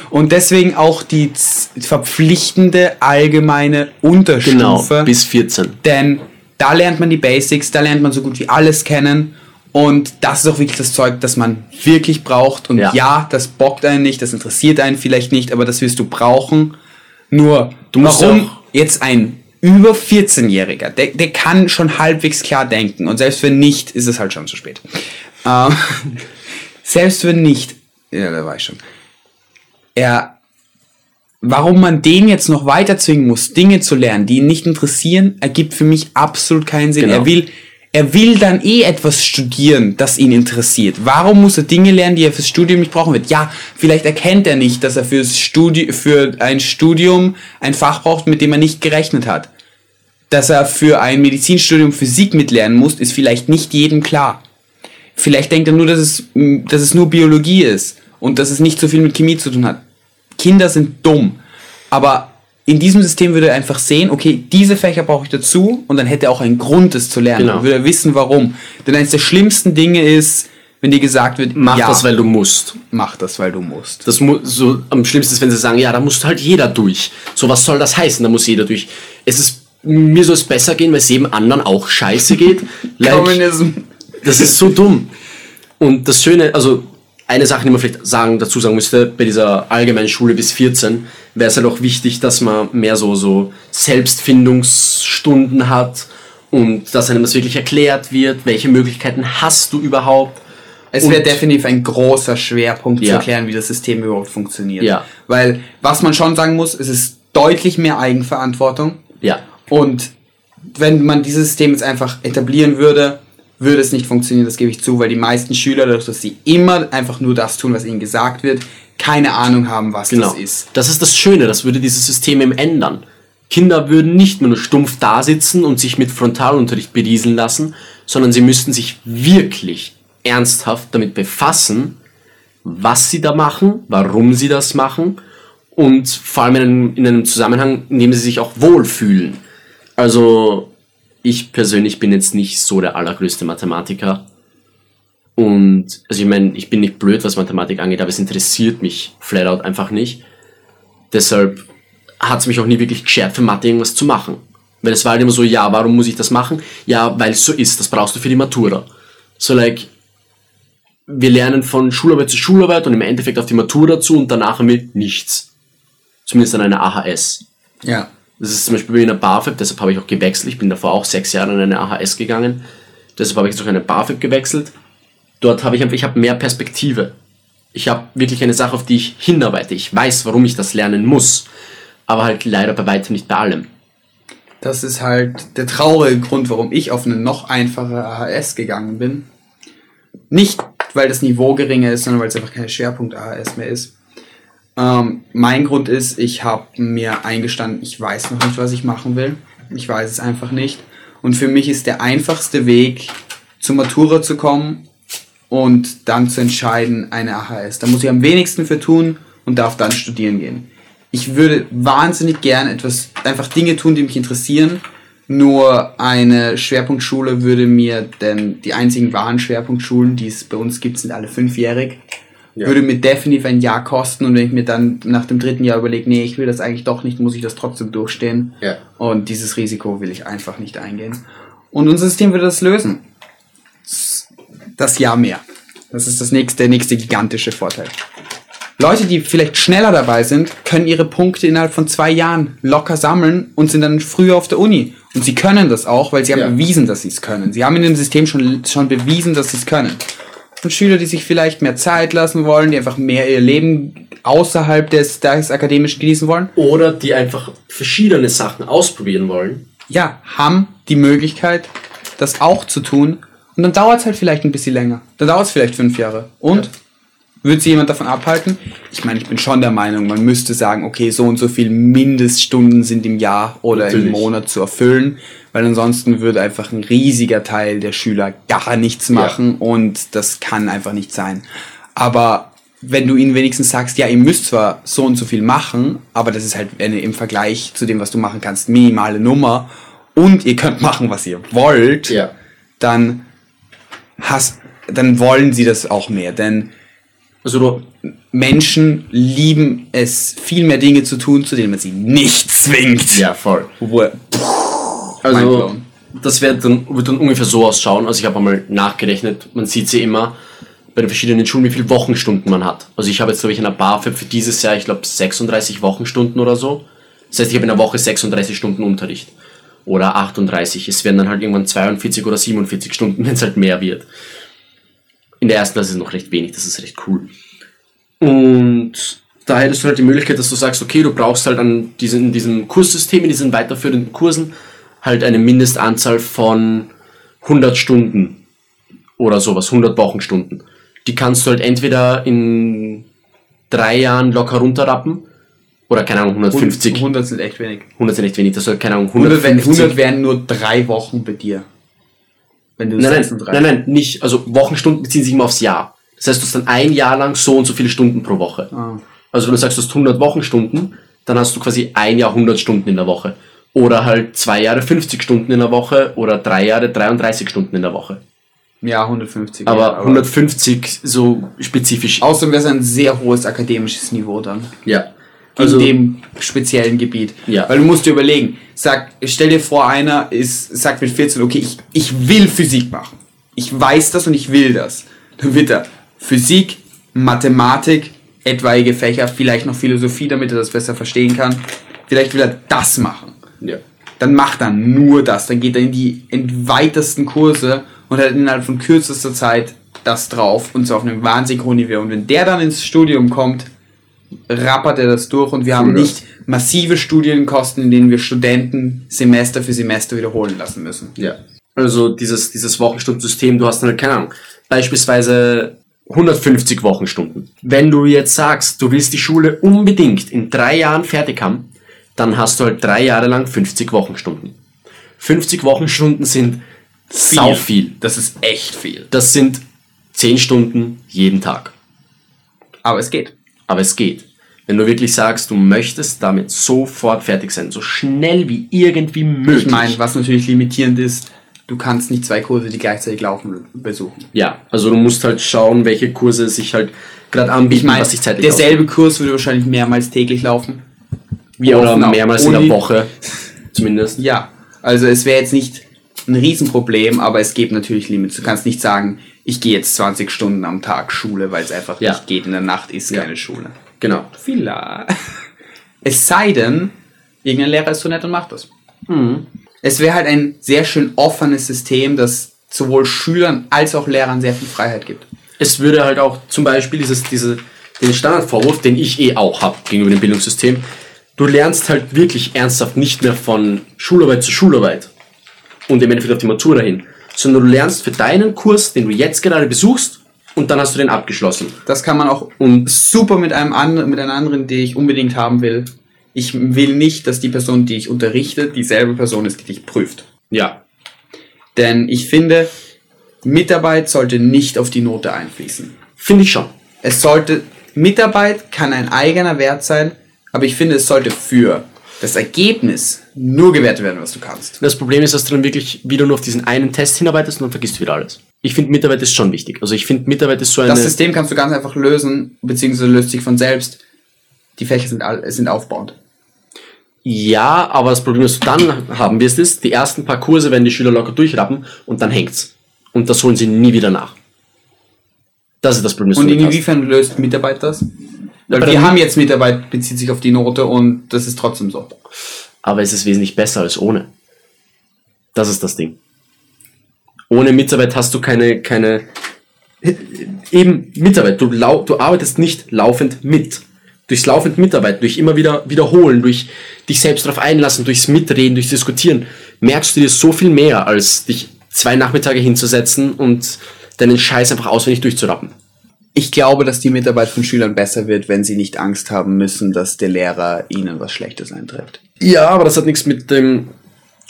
Und deswegen auch die verpflichtende allgemeine genau, Unterstufe. bis 14. Denn da lernt man die Basics, da lernt man so gut wie alles kennen. Und das ist auch wirklich das Zeug, das man wirklich braucht. Und Ja. ja, das bockt einen nicht, das interessiert einen vielleicht nicht, aber das wirst du brauchen. Nur, Du musst warum jetzt ein über 14-Jähriger, der, der kann schon halbwegs klar denken. Und selbst wenn nicht, ist es halt schon zu spät. Ähm, [laughs] selbst wenn nicht, ja, da war ich schon. er, warum man den jetzt noch weiter zwingen muss, Dinge zu lernen, die ihn nicht interessieren, ergibt für mich absolut keinen Sinn. Genau. Er will, er will dann eh etwas studieren, das ihn interessiert. Warum muss er Dinge lernen, die er fürs Studium nicht brauchen wird? Ja, vielleicht erkennt er nicht, dass er fürs Studi für ein Studium ein Fach braucht, mit dem er nicht gerechnet hat. Dass er für ein Medizinstudium Physik mitlernen muss, ist vielleicht nicht jedem klar. Vielleicht denkt er nur, dass es, dass es nur Biologie ist und dass es nicht so viel mit Chemie zu tun hat. Kinder sind dumm. Aber in diesem System würde er einfach sehen, okay, diese Fächer brauche ich dazu und dann hätte er auch einen Grund, es zu lernen. Genau. Dann würde er wissen, warum. Denn eines der schlimmsten Dinge ist, wenn dir gesagt wird, Mach ja, das, weil du musst. mach das, weil du musst. Das mu so am schlimmsten ist, wenn sie sagen, ja, da muss halt jeder durch. So, was soll das heißen? Da muss jeder durch. Es ist mir soll es besser gehen, weil es jedem anderen auch scheiße geht. [laughs] like, Communism. das ist so dumm. Und das Schöne, also eine Sache, die man vielleicht sagen, dazu sagen müsste, bei dieser allgemeinen Schule bis 14 wäre es halt auch wichtig, dass man mehr so, so Selbstfindungsstunden hat und dass einem das wirklich erklärt wird, welche Möglichkeiten hast du überhaupt. Es wäre definitiv ein großer Schwerpunkt zu Ja. erklären, wie das System überhaupt funktioniert. Ja. Weil, was man schon sagen muss, es ist deutlich mehr Eigenverantwortung. Ja, Und wenn man dieses System jetzt einfach etablieren würde, würde es nicht funktionieren, das gebe ich zu, weil die meisten Schüler, dadurch, dass sie immer einfach nur das tun, was ihnen gesagt wird, keine Ahnung haben, was genau. das ist. Das ist das Schöne, das würde dieses System eben ändern. Kinder würden nicht nur stumpf da sitzen und sich mit Frontalunterricht berieseln lassen, sondern sie müssten sich wirklich ernsthaft damit befassen, was sie da machen, warum sie das machen und vor allem in einem, in einem Zusammenhang, in dem sie sich auch wohlfühlen. Also ich persönlich bin jetzt nicht so der allergrößte Mathematiker. Und also ich meine, ich bin nicht blöd, was Mathematik angeht, aber es interessiert mich flat out einfach nicht. Deshalb hat es mich auch nie wirklich geschert, für Mathe irgendwas zu machen. Weil es war halt immer so, ja, warum muss ich das machen? Ja, weil es so ist, das brauchst du für die Matura. So like, wir lernen von Schularbeit zu Schularbeit und im Endeffekt auf die Matura zu und danach haben wir nichts. Zumindest an einer AHS. Ja. Das ist zum Beispiel bei mir in der BAföG, deshalb habe ich auch gewechselt. Ich bin davor auch sechs Jahre in eine AHS gegangen. Deshalb habe ich jetzt auch eine BAföG gewechselt. Dort habe ich einfach, ich habe mehr Perspektive. Ich habe wirklich eine Sache, auf die ich hinarbeite. Ich weiß, warum ich das lernen muss. Aber halt leider bei weitem nicht bei allem. Das ist halt der traurige Grund, warum ich auf eine noch einfache AHS gegangen bin. Nicht, weil das Niveau geringer ist, sondern weil es einfach keine Schwerpunkt AHS mehr ist. Ähm, mein Grund ist, ich habe mir eingestanden, ich weiß noch nicht, was ich machen will. Ich weiß es einfach nicht. Und für mich ist der einfachste Weg, zur Matura zu kommen und dann zu entscheiden, eine AHS. Da muss ich am wenigsten für tun und darf dann studieren gehen. Ich würde wahnsinnig gern etwas, einfach Dinge tun, die mich interessieren. Nur eine Schwerpunktschule würde mir, denn die einzigen wahren Schwerpunktschulen, die es bei uns gibt, sind alle fünfjährig, würde mir definitiv ein Jahr kosten. Und wenn ich mir dann nach dem dritten Jahr überlege, nee, ich will das eigentlich doch nicht, muss ich das trotzdem durchstehen. Ja. Und dieses Risiko will ich einfach nicht eingehen. Und unser System würde das lösen. Das Jahr mehr. Das ist das nächste, der nächste gigantische Vorteil. Leute, die vielleicht schneller dabei sind, können ihre Punkte innerhalb von zwei Jahren locker sammeln und sind dann früher auf der Uni. Und sie können das auch, weil sie haben Ja. bewiesen, dass sie es können. Sie haben in dem System schon, schon bewiesen, dass sie es können. Und Schüler, die sich vielleicht mehr Zeit lassen wollen, die einfach mehr ihr Leben außerhalb des, des Akademischen genießen wollen, Oder die einfach verschiedene Sachen ausprobieren wollen. ja, haben die Möglichkeit, das auch zu tun. Und dann dauert es halt vielleicht ein bisschen länger. Dann dauert es vielleicht fünf Jahre. Und? Ja. Wird sie jemand davon abhalten? Ich meine, ich bin schon der Meinung, man müsste sagen, okay, so und so viel Mindeststunden sind im Jahr oder im Natürlich. Monat zu erfüllen, weil ansonsten würde einfach ein riesiger Teil der Schüler gar nichts machen und das kann einfach nicht sein. Aber wenn du ihnen wenigstens sagst, ja, ihr müsst zwar so und so viel machen, aber das ist halt eine, im Vergleich zu dem, was du machen kannst, minimale Nummer und ihr könnt machen, was ihr wollt, Ja. dann hast, dann wollen sie das auch mehr, denn Also Menschen lieben es, viel mehr Dinge zu tun, zu denen man sie nicht zwingt. ja, voll. Obwohl, Also, Mindblown. das wird dann, wird dann ungefähr so ausschauen. Also, ich habe einmal nachgerechnet. Man sieht sie immer bei den verschiedenen Schulen, wie viele Wochenstunden man hat. Also, ich habe jetzt, glaube ich, in der BAföG für dieses Jahr, ich glaube, 36 Wochenstunden oder so. Das heißt, ich habe in der Woche 36 Stunden Unterricht. Oder 38. Es werden dann halt irgendwann 42 oder 47 Stunden, [laughs] wenn es halt mehr wird. In der ersten Klasse ist es noch recht wenig, das ist recht cool. Und da hättest du halt die Möglichkeit, dass du sagst, okay, du brauchst halt an diesen, in diesem Kurssystem, in diesen weiterführenden Kursen, halt eine Mindestanzahl von 100 Stunden oder sowas, 100 Wochenstunden. Die kannst du halt entweder in drei Jahren locker runterrappen oder keine Ahnung, 150. 100 sind echt wenig. 100 sind echt wenig, das soll keine Ahnung, 100, wären- 150. 100 wären nur drei Wochen bei dir. Wenn du Nein, nein, 36 nein, nein, nicht. Also Wochenstunden beziehen sich immer aufs Jahr. Das heißt, du hast dann ein Jahr lang so und so viele Stunden pro Woche. Ah. Also wenn du sagst, du hast 100 Wochenstunden, dann hast du quasi ein Jahr 100 Stunden in der Woche. Oder halt zwei Jahre 50 Stunden in der Woche oder drei Jahre 33 Stunden in der Woche. Ja, 150. Aber ja, 150 so spezifisch. Außerdem wäre es ein sehr hohes akademisches Niveau dann. Ja. in dem speziellen Gebiet. Ja. Weil du musst dir überlegen, sag, stell dir vor, einer ist, sagt mit 14, okay, ich, ich will Physik machen. Ich weiß das und ich will das. Dann wird er Physik, Mathematik, etwaige Fächer, vielleicht noch Philosophie, damit er das besser verstehen kann. Vielleicht will er das machen. ja. Dann macht er nur das. Dann geht er in die entweitesten Kurse und hat innerhalb von kürzester Zeit das drauf und zwar auf einem wahnsinnig hohen Niveau. Und wenn der dann ins Studium kommt, rappert er das durch und wir haben nicht massive Studienkosten, in denen wir Studenten Semester für Semester wiederholen lassen müssen. Ja. Also dieses, dieses Wochenstundensystem, du hast dann halt, keine Ahnung, beispielsweise 150 Wochenstunden. Wenn du jetzt sagst, du willst die Schule unbedingt in drei Jahren fertig haben, dann hast du halt drei Jahre lang 50 Wochenstunden. 50 Wochenstunden sind sau viel. Das ist echt viel. Das sind 10 Stunden jeden Tag. Aber es geht. Aber es geht. Wenn du wirklich sagst, du möchtest damit sofort fertig sein, so schnell wie irgendwie möglich. Ich meine, was natürlich limitierend ist, du kannst nicht zwei Kurse, die gleichzeitig laufen, besuchen. Ja, also du musst halt schauen, welche Kurse sich halt gerade anbieten, Ich meine, was sich zeitlich derselbe Kurs würde wahrscheinlich mehrmals täglich laufen. ausgeht. oder auf mehrmals in Uni. der Woche [laughs] zumindest. Ja, also es wäre jetzt nicht ein Riesenproblem, aber es gibt natürlich Limits. Du kannst nicht sagen, ich gehe jetzt 20 Stunden am Tag Schule, weil es einfach Ja. nicht geht. In der Nacht ist Ja. keine Schule. Genau. Vielleicht. Es sei denn, irgendein Lehrer ist so nett und macht das. Mhm. Es wäre halt ein sehr schön offenes System, das sowohl Schülern als auch Lehrern sehr viel Freiheit gibt. Es würde halt auch zum Beispiel dieses, diese, den Standardvorwurf, den ich eh auch habe gegenüber dem Bildungssystem, du lernst halt wirklich ernsthaft nicht mehr von Schularbeit zu Schularbeit und im Endeffekt auf die Matura hin, sondern du lernst für deinen Kurs, den du jetzt gerade besuchst, und dann hast du den abgeschlossen. Das kann man auch Und super mit einem anderen, mit einer anderen, die ich unbedingt haben will. Ich will nicht, dass die Person, die ich unterrichte, dieselbe Person ist, die dich prüft. ja, Denn ich finde, Mitarbeit sollte nicht auf die Note einfließen. finde ich schon. Es sollte, Mitarbeit kann ein eigener Wert sein, aber ich finde, es sollte für das Ergebnis nur gewertet werden, was du kannst. Das Problem ist, dass du dann wirklich wieder nur auf diesen einen Test hinarbeitest und dann vergisst du wieder alles. Ich finde, Mitarbeit ist schon wichtig. Also ich finde, Mitarbeit ist so eine... Das System kannst du ganz einfach lösen, beziehungsweise löst sich von selbst. Die Fächer sind, sind aufbauend. Ja, aber das Problem, das du dann haben wirst, ist, die ersten paar Kurse werden die Schüler locker durchrappen und dann hängt's. Und das holen sie nie wieder nach. Das ist das Problem, das Und du damit hast. inwiefern löst Mitarbeit das? Weil wir haben jetzt Mitarbeit, bezieht sich auf die Note und das ist trotzdem so. Aber es ist wesentlich besser als ohne. Das ist das Ding. Ohne Mitarbeit hast du keine, keine, eben Mitarbeit. Du, lau, du arbeitest nicht laufend mit. Durchs laufend Mitarbeit, durch immer wieder wiederholen, durch dich selbst darauf einlassen, durchs Mitreden, durchs Diskutieren, merkst du dir so viel mehr, als dich zwei Nachmittage hinzusetzen und deinen Scheiß einfach auswendig durchzurappen. Ich glaube, dass die Mitarbeit von Schülern besser wird, wenn sie nicht Angst haben müssen, dass der Lehrer ihnen was Schlechtes eintreibt. Ja, aber das hat nichts mit dem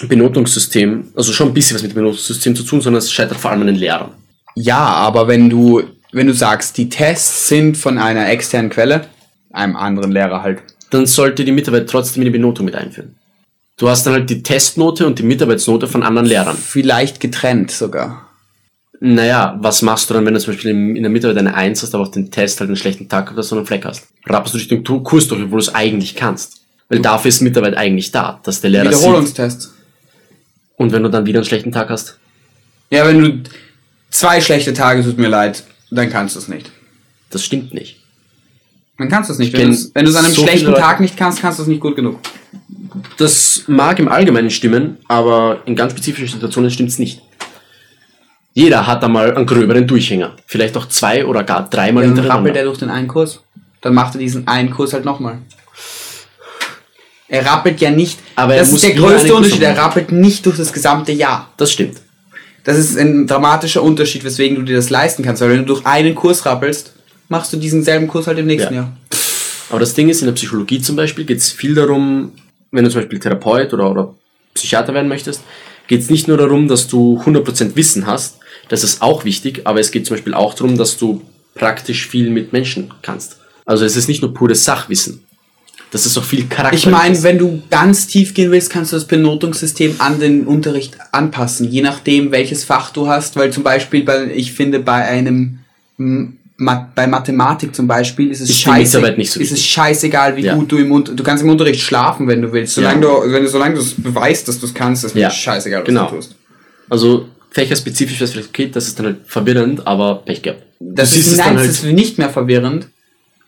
Benotungssystem, also schon ein bisschen was mit dem Benotungssystem zu tun, sondern es scheitert vor allem an den Lehrern. Ja, aber wenn du, wenn du sagst, die Tests sind von einer externen Quelle, einem anderen Lehrer halt, dann sollte die Mitarbeit trotzdem in die Benotung mit einführen. Du hast dann halt die Testnote und die Mitarbeitsnote von anderen Lehrern. vielleicht getrennt sogar. Naja, was machst du dann, wenn du zum Beispiel in der Mitarbeit eine 1 hast, aber auf den Test halt einen schlechten Tag oder so einen Fleck hast? Rappest du dich den Kurs durch, obwohl du es eigentlich kannst. Weil dafür ist Mitarbeit eigentlich da, dass der Lehrer sieht. Wiederholungstests. Und wenn du dann wieder einen schlechten Tag hast? Ja, wenn du zwei schlechte Tage, tut mir leid, dann kannst du es nicht. Das stimmt nicht. Dann kannst du es nicht. Ich Wenn, wenn du es an einem so schlechten Tag nicht kannst, kannst du es nicht gut genug. Das mag im Allgemeinen stimmen, aber in ganz spezifischen Situationen stimmt es nicht. Jeder hat einmal einen gröberen Durchhänger. Vielleicht auch zwei oder gar dreimal Dann hintereinander. rappelt er durch den einen Kurs. dann macht er diesen einen Kurs halt nochmal. Er rappelt ja nicht. Aber er das ist der größte Unterschied. Er rappelt nicht durch das gesamte Jahr. Das stimmt. Das ist ein dramatischer Unterschied, weswegen du dir das leisten kannst. Weil wenn du durch einen Kurs rappelst, machst du diesen selben Kurs halt im nächsten Ja. Jahr. Aber das Ding ist, in der Psychologie zum Beispiel geht es viel darum, wenn du zum Beispiel Therapeut oder, oder Psychiater werden möchtest, geht es nicht nur darum, dass du 100% Wissen hast, das ist auch wichtig, aber es geht zum Beispiel auch darum, dass du praktisch viel mit Menschen kannst. Also es ist nicht nur pures Sachwissen. Das ist auch viel Charakter. Ich meine, wenn du ganz tief gehen willst, kannst du das Benotungssystem an den Unterricht anpassen, je nachdem, welches Fach du hast. Weil zum Beispiel, bei, ich finde, bei einem Ma bei Mathematik zum Beispiel ist es, Ist die scheiße, Mitarbeit nicht so ist es scheißegal, wie Ja. gut du im Unterricht, du kannst im Unterricht schlafen, wenn du willst. Solange Ja. du, wenn du, solange du es beweist, dass du es kannst, ist Ja. scheißegal, was Genau. du tust. Also fächerspezifisch wäre es vielleicht okay, das ist dann halt verwirrend, aber Pech gehabt. Das du ist, siehst es nein, dann das halt, ist nicht mehr verwirrend,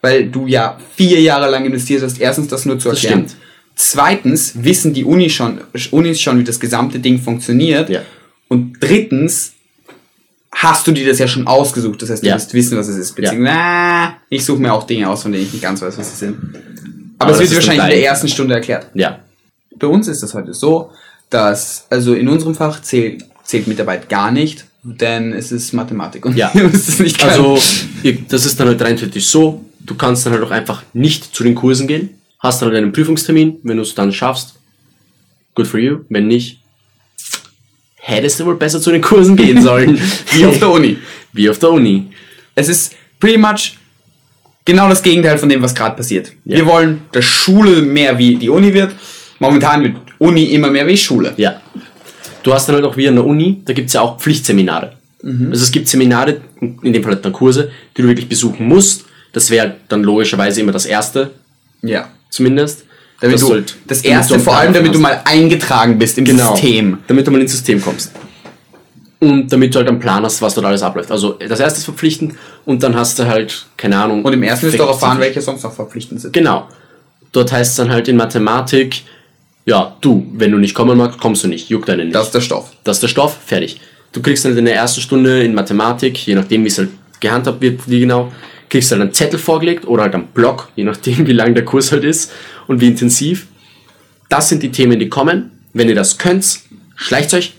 weil du ja vier Jahre lang investiert hast, erstens das nur zu Das erklären. stimmt. Zweitens wissen die Uni schon, Unis schon, wie das gesamte Ding funktioniert. Ja. Und drittens hast du dir das ja schon ausgesucht. Das heißt, du Ja. wirst wissen, was es ist. Beziehungsweise, na, ich suche mir auch Dinge aus, von denen ich nicht ganz weiß, was sie sind. Aber, Aber es das wird wahrscheinlich in der ersten Stunde erklärt. ja, Bei uns ist das heute so, dass, also in unserem Fach zählt, zählt Mitarbeit gar nicht, denn es ist Mathematik und Ja. [laughs] es nicht können. Also, das ist dann halt rein theoretisch so, du kannst dann halt auch einfach nicht zu den Kursen gehen, hast dann halt einen Prüfungstermin, wenn du es dann schaffst, good for you, wenn nicht, hättest du wohl besser zu den Kursen gehen [laughs] sollen. wie auf der Uni. Wie auf der Uni. Es ist pretty much genau das Gegenteil von dem, was gerade passiert. Ja. Wir wollen, dass Schule mehr wie die Uni wird. Momentan wird Uni immer mehr wie Schule. Ja. Du hast dann halt auch wie an der Uni, da gibt es ja auch Pflichtseminare. Also es gibt Seminare, in dem Fall halt dann Kurse, die du wirklich besuchen musst. Das wäre dann logischerweise immer das erste, Ja. zumindest. Damit Das du, sollt- das du erste, einen vor allem, damit du hast. mal eingetragen bist im Genau. System. Damit du mal ins System kommst. Und damit du halt einen Plan hast, was dort alles abläuft. Also das erste ist verpflichtend und dann hast du halt, keine Ahnung. Und im ersten wirst du auch erfahren, welche sonst noch verpflichtend sind. Genau. Dort heißt es dann halt in Mathematik, ja, du, wenn du nicht kommen magst, kommst du nicht. Juckt deinen nicht. Das ist der Stoff. Das ist der Stoff, fertig. Du kriegst dann in der ersten Stunde in Mathematik, je nachdem wie es halt gehandhabt wird, wie genau, kriegst du halt einen Zettel vorgelegt oder halt einen Block, je nachdem [laughs] wie lang der Kurs halt ist und wie intensiv. Das sind die Themen, die kommen. Wenn ihr das könnt, schleicht euch.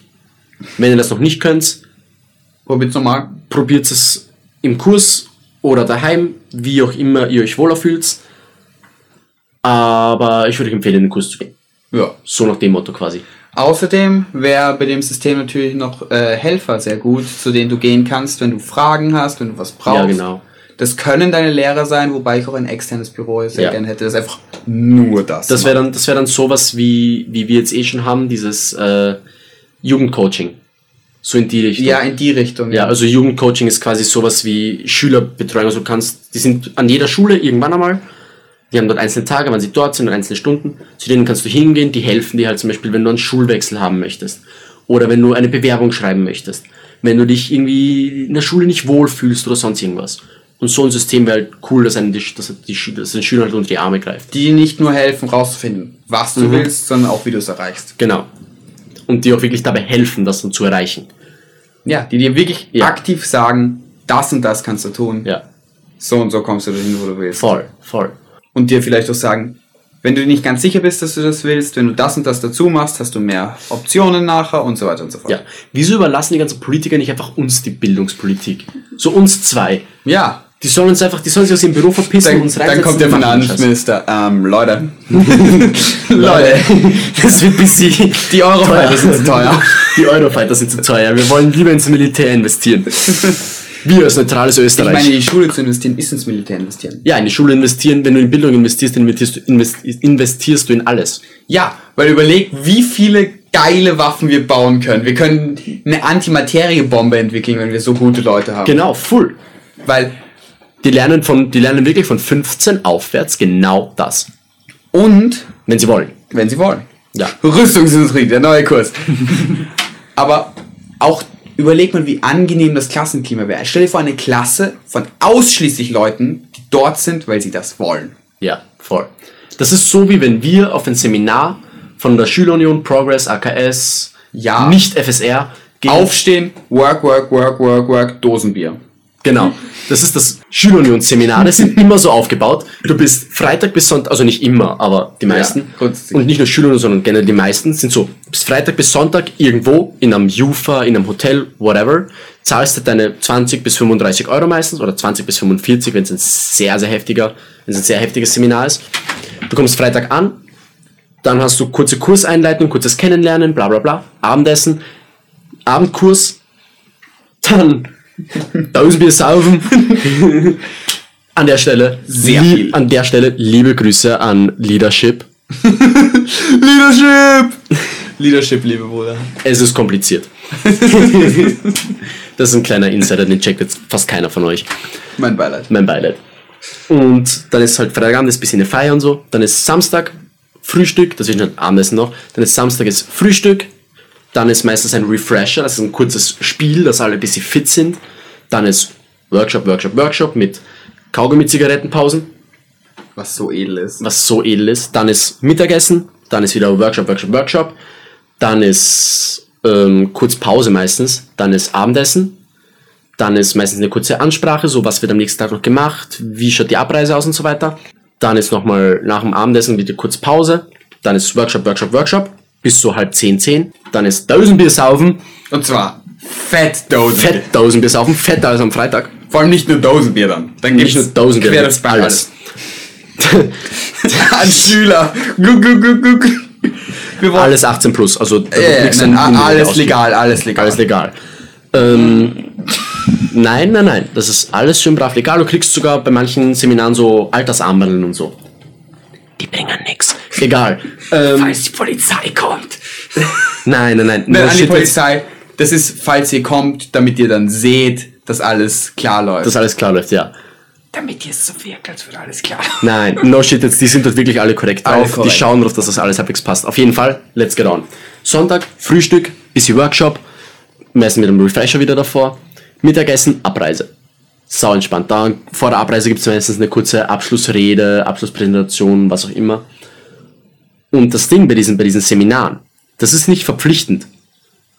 Wenn ihr das noch nicht könnt, Probiert's nochmal. probiert es im Kurs oder daheim, wie auch immer ihr euch wohler fühlt. Aber ich würde euch empfehlen, in den Kurs zu gehen. Ja. So nach dem Motto quasi. Außerdem wäre bei dem System natürlich noch äh, Helfer sehr gut, zu denen du gehen kannst, wenn du Fragen hast, wenn du was brauchst. Ja, genau. Das können deine Lehrer sein, wobei ich auch ein externes Büro sehr Ja. gerne hätte, das einfach nur das. Das wäre dann, das wäre dann sowas wie, wie wir jetzt eh schon haben, dieses äh, Jugendcoaching. So in die Richtung. Ja, in die Richtung. ja, also Jugendcoaching ist quasi sowas wie Schülerbetreuung. Also du kannst, die sind an jeder Schule irgendwann einmal. Die haben dort einzelne Tage, wann sie dort sind und einzelne Stunden. Zu denen kannst du hingehen, die helfen dir halt zum Beispiel, wenn du einen Schulwechsel haben möchtest. Oder wenn du eine Bewerbung schreiben möchtest. Wenn du dich irgendwie in der Schule nicht wohlfühlst oder sonst irgendwas. Und so ein System wäre halt cool, dass, einen die, dass, die, dass den Schüler halt unter die Arme greift. Die nicht nur helfen, rauszufinden, was du Mhm. willst, sondern auch, wie du es erreichst. Genau. Und die auch wirklich dabei helfen, das dann zu erreichen. Ja, die dir wirklich Ja. aktiv sagen, das und das kannst du tun. Ja. So und so kommst du dahin, wo du willst. Voll, voll. Und dir vielleicht auch sagen, wenn du nicht ganz sicher bist, dass du das willst, wenn du das und das dazu machst, hast du mehr Optionen nachher und so weiter und so fort. Ja. Wieso überlassen die ganzen Politiker nicht einfach uns die Bildungspolitik? So uns zwei. Ja. Die sollen uns einfach, die sollen sich aus ihrem Büro verpissen Dann, und uns dann reinsetzen kommt der. Finanzminister. Ähm, [laughs] [laughs] Leute. Leute, das wird ein bisschen Die Eurofighter sind zu teuer. Die Eurofighter sind zu teuer. Wir wollen lieber ins Militär investieren. [laughs] Wir als neutrales Ich Österreich. meine, in die Schule zu investieren, ist ins Militär investieren. ja, in die Schule investieren. Wenn du in Bildung investierst, dann investierst du, invest, investierst du in alles. Ja, weil überleg, wie viele geile Waffen wir bauen können. Wir können eine Antimateriebombe entwickeln, wenn wir so gute Leute haben. Genau, full. Weil, Die lernen, von, die lernen wirklich von 15 aufwärts genau das. und, Wenn sie wollen. wenn sie wollen. Ja. Rüstungsindustrie, der neue Kurs. [laughs] Aber auch überleg mal, wie angenehm das Klassenklima wäre. Stell dir vor, eine Klasse von ausschließlich Leuten, die dort sind, weil sie das wollen. Ja, voll. Das ist so, wie wenn wir auf ein Seminar von der Schülerunion Progress, AKS, Ja. nicht FSR, gehen. Aufstehen, work, work, work, work, work, Dosenbier. Genau. Das ist das Schülerunionsseminare sind immer so aufgebaut. Du bist Freitag bis Sonntag, also nicht immer, aber die meisten. grundsätzlich. und nicht nur Schülerunion, sondern generell die meisten sind so, du bist Freitag bis Sonntag irgendwo in einem Jufa, in einem Hotel, whatever, zahlst du deine 20 bis 35 Euro meistens oder 20 bis 45, wenn es ein sehr, sehr heftiger, wenn es ein sehr heftiges Seminar ist. Du kommst Freitag an, dann hast du kurze Kurseinleitung, kurzes Kennenlernen, bla bla bla, Abendessen, Abendkurs, dann Dosenbier saufen. [laughs] an der Stelle, Sehr viel. An der Stelle liebe Grüße an Leadership. [laughs] Leadership! Leadership, liebe Bruder. Es ist kompliziert. [laughs] das ist ein kleiner Insider, den checkt jetzt fast keiner von euch. Mein Beileid. Mein Beileid. Und dann ist halt Freitagabend, ist ein bisschen eine Feier und so. Dann ist Samstag Frühstück, das ist nicht Abendessen noch. Dann ist Samstag ist Frühstück. Dann ist meistens ein Refresher, das ist ein kurzes Spiel, dass alle ein bisschen fit sind. Dann ist Workshop, Workshop, Workshop mit Kaugummi-Zigarettenpausen, Was so edel ist. was so edel ist. Dann ist Mittagessen, dann ist wieder Workshop, Workshop, Workshop. Dann ist ähm, kurz Pause meistens. Dann ist Abendessen. Dann ist meistens eine kurze Ansprache, so was wird am nächsten Tag noch gemacht, wie schaut die Abreise aus und so weiter. Dann ist nochmal nach dem Abendessen wieder kurz Pause. Dann ist Workshop, Workshop, Workshop bis so halb 10, 10. Dann ist Dosenbier saufen, Und zwar fett Dosenbier. fett Dosenbier saufen, fetter als am Freitag. Vor allem nicht nur Dosenbier dann. Dann Nicht nur Dosenbier, Quer das alles. An [laughs] Schüler. Guck, guck, guck, guck. Wir Alles 18 plus, also nichts nein, alles legal, alles legal. Alles legal. Ähm, nein, nein, nein. Das ist alles schön brav legal. Du kriegst sogar bei manchen Seminaren so Altersarmbanden und so. Die bringen nix. Egal. Ähm, Falls die Polizei kommt. nein, nein, nein. Nein, No an die Polizei. Das ist, falls ihr kommt, damit ihr dann seht, dass alles klar läuft. Dass alles klar läuft, ja. damit ihr es so wirkt, als würde alles klar. Nein, no shit, jetzt, die sind dort wirklich alle korrekt Alle drauf. korrekt. Die schauen drauf, dass das alles halbwegs passt. Auf jeden Fall, let's get on. Sonntag, Frühstück, bisschen Workshop, meistens mit einem Refresher wieder davor. Mittagessen, Abreise. Sau entspannt. Da, vor der Abreise gibt es meistens eine kurze Abschlussrede, Abschlusspräsentation, was auch immer. Und das Ding bei diesen, bei diesen Seminaren, das ist nicht verpflichtend.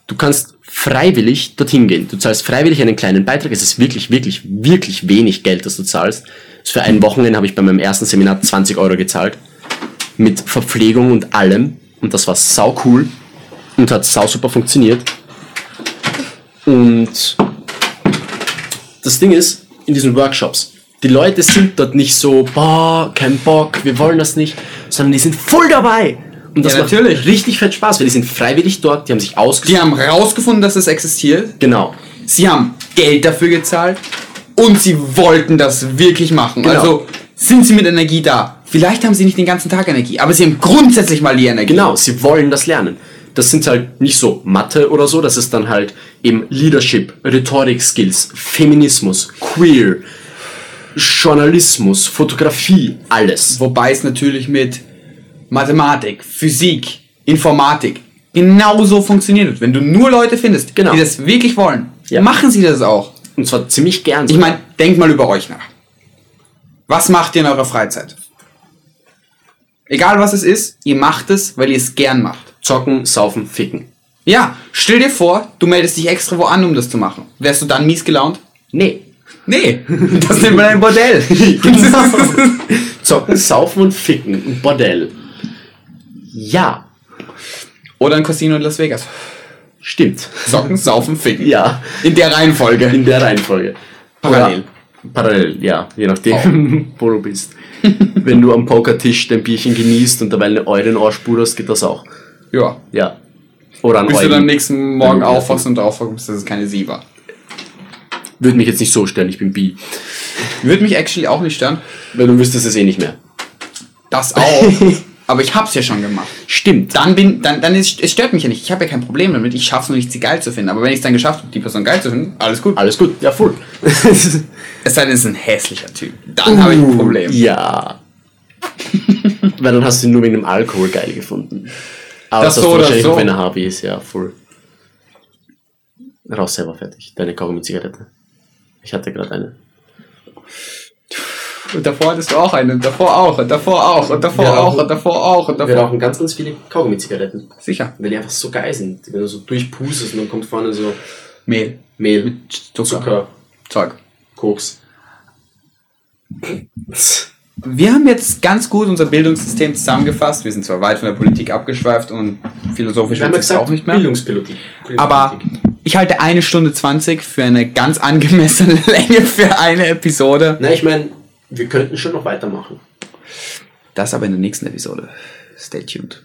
Du kannst freiwillig dorthin gehen. Du zahlst freiwillig einen kleinen Beitrag. Es ist wirklich, wirklich, wirklich wenig Geld, das du zahlst. Also für ein Wochenende habe ich bei meinem ersten Seminar 20 Euro gezahlt. Mit Verpflegung und allem. Und das war sau cool. Und hat sau super funktioniert. Und das Ding ist, in diesen Workshops, die Leute sind dort nicht so, boah, kein Bock, wir wollen das nicht, sondern die sind voll dabei. Und das Ja, macht natürlich. richtig fett Spaß, weil die sind freiwillig dort, die haben sich ausgesucht. Die haben rausgefunden, dass es existiert. Genau. Sie haben Geld dafür gezahlt. Und sie wollten das wirklich machen. Genau. Also sind sie mit Energie da. Vielleicht haben sie nicht den ganten Tag Energie, aber sie haben grundsätzlich mal die Energie. Genau, sie wollen das lernen. Das sind halt nicht so Mathe oder so, das ist dann halt eben Leadership, Rhetorik-Skills, Feminismus, Queer, Journalismus, Fotografie, alles. Wobei es natürlich mit Mathematik, Physik, Informatik genauso funktioniert. Wenn du nur Leute findest, Genau. die das wirklich wollen, Ja. machen sie das auch. Und zwar ziemlich gern. Ich meine, denkt mal über euch nach. Was macht ihr in eurer Freizeit? Egal was es ist, ihr macht es, weil ihr es gern macht. zocken, saufen, ficken. Ja, stell dir vor, du meldest dich extra wo an, um das zu machen. Wärst du dann mies gelaunt? Nee. Nee, [laughs] das nennt man ein Bordell. [laughs] [laughs] Zocken, saufen und ficken. Ein Bordell. Ja, Oder ein Casino in Las Vegas. stimmt. Socken, saufen, ficken. Ja, In der Reihenfolge. in der Reihenfolge. Parallel. Oder, parallel, ja, je nachdem, wo du bist. Wenn du am Pokertisch dein Bierchen genießt und dabei eine Ohr spurst, geht das auch. Ja. Ja. Oder an Bis du Eugen. dann am nächsten Morgen aufwachst und drauf kommst, dass es keine Sie war. Würde mich jetzt nicht so stören, ich bin bi. Würde mich actually auch nicht stören. Weil du wüsstest es eh nicht mehr. Das auch. [laughs] Aber ich hab's ja schon gemacht. Stimmt. Dann bin, dann, dann ist, es stört mich ja nicht. Ich habe ja kein Problem damit. Ich schaff's nur nicht, sie geil zu finden. Aber wenn ich es dann geschafft habe, die Person geil zu finden, alles gut. Alles gut, ja, voll. [laughs] Es sei denn, es ist ein hässlicher Typ. Dann habe ich ein Problem. ja. Weil dann hast du ihn nur wegen dem Alkohol geil gefunden. Aber Das das, so wahrscheinlich so. auch, wenn er Hobby ist, ja, voll. Raus selber fertig. Deine Kaugummi-Zigarette. Ich hatte gerade eine. Und davor hattest du auch eine. Und davor auch. Und davor auch. Und davor Wir auch. rauchen- Und davor auch. Und Wir davor. rauchen ganz, ganz viele Kaugummi-Zigaretten. Sicher. Weil die einfach so geil sind. Wenn du so durchpustest und dann kommt vorne so Mehl. Mehl, Zucker. Zucker, Zeug. Koks. Wir haben jetzt ganz gut unser Bildungssystem zusammengefasst. Wir sind zwar weit von der Politik abgeschweift und philosophisch Wir haben wird ja es auch gesagt, nicht mehr. Bildungspolitik. Aber ich halte eine Stunde 20 für eine ganz angemessene [laughs] Länge für eine Episode. Na, ich meine, wir könnten schon noch weitermachen. Das aber in der nächsten Episode. Stay tuned.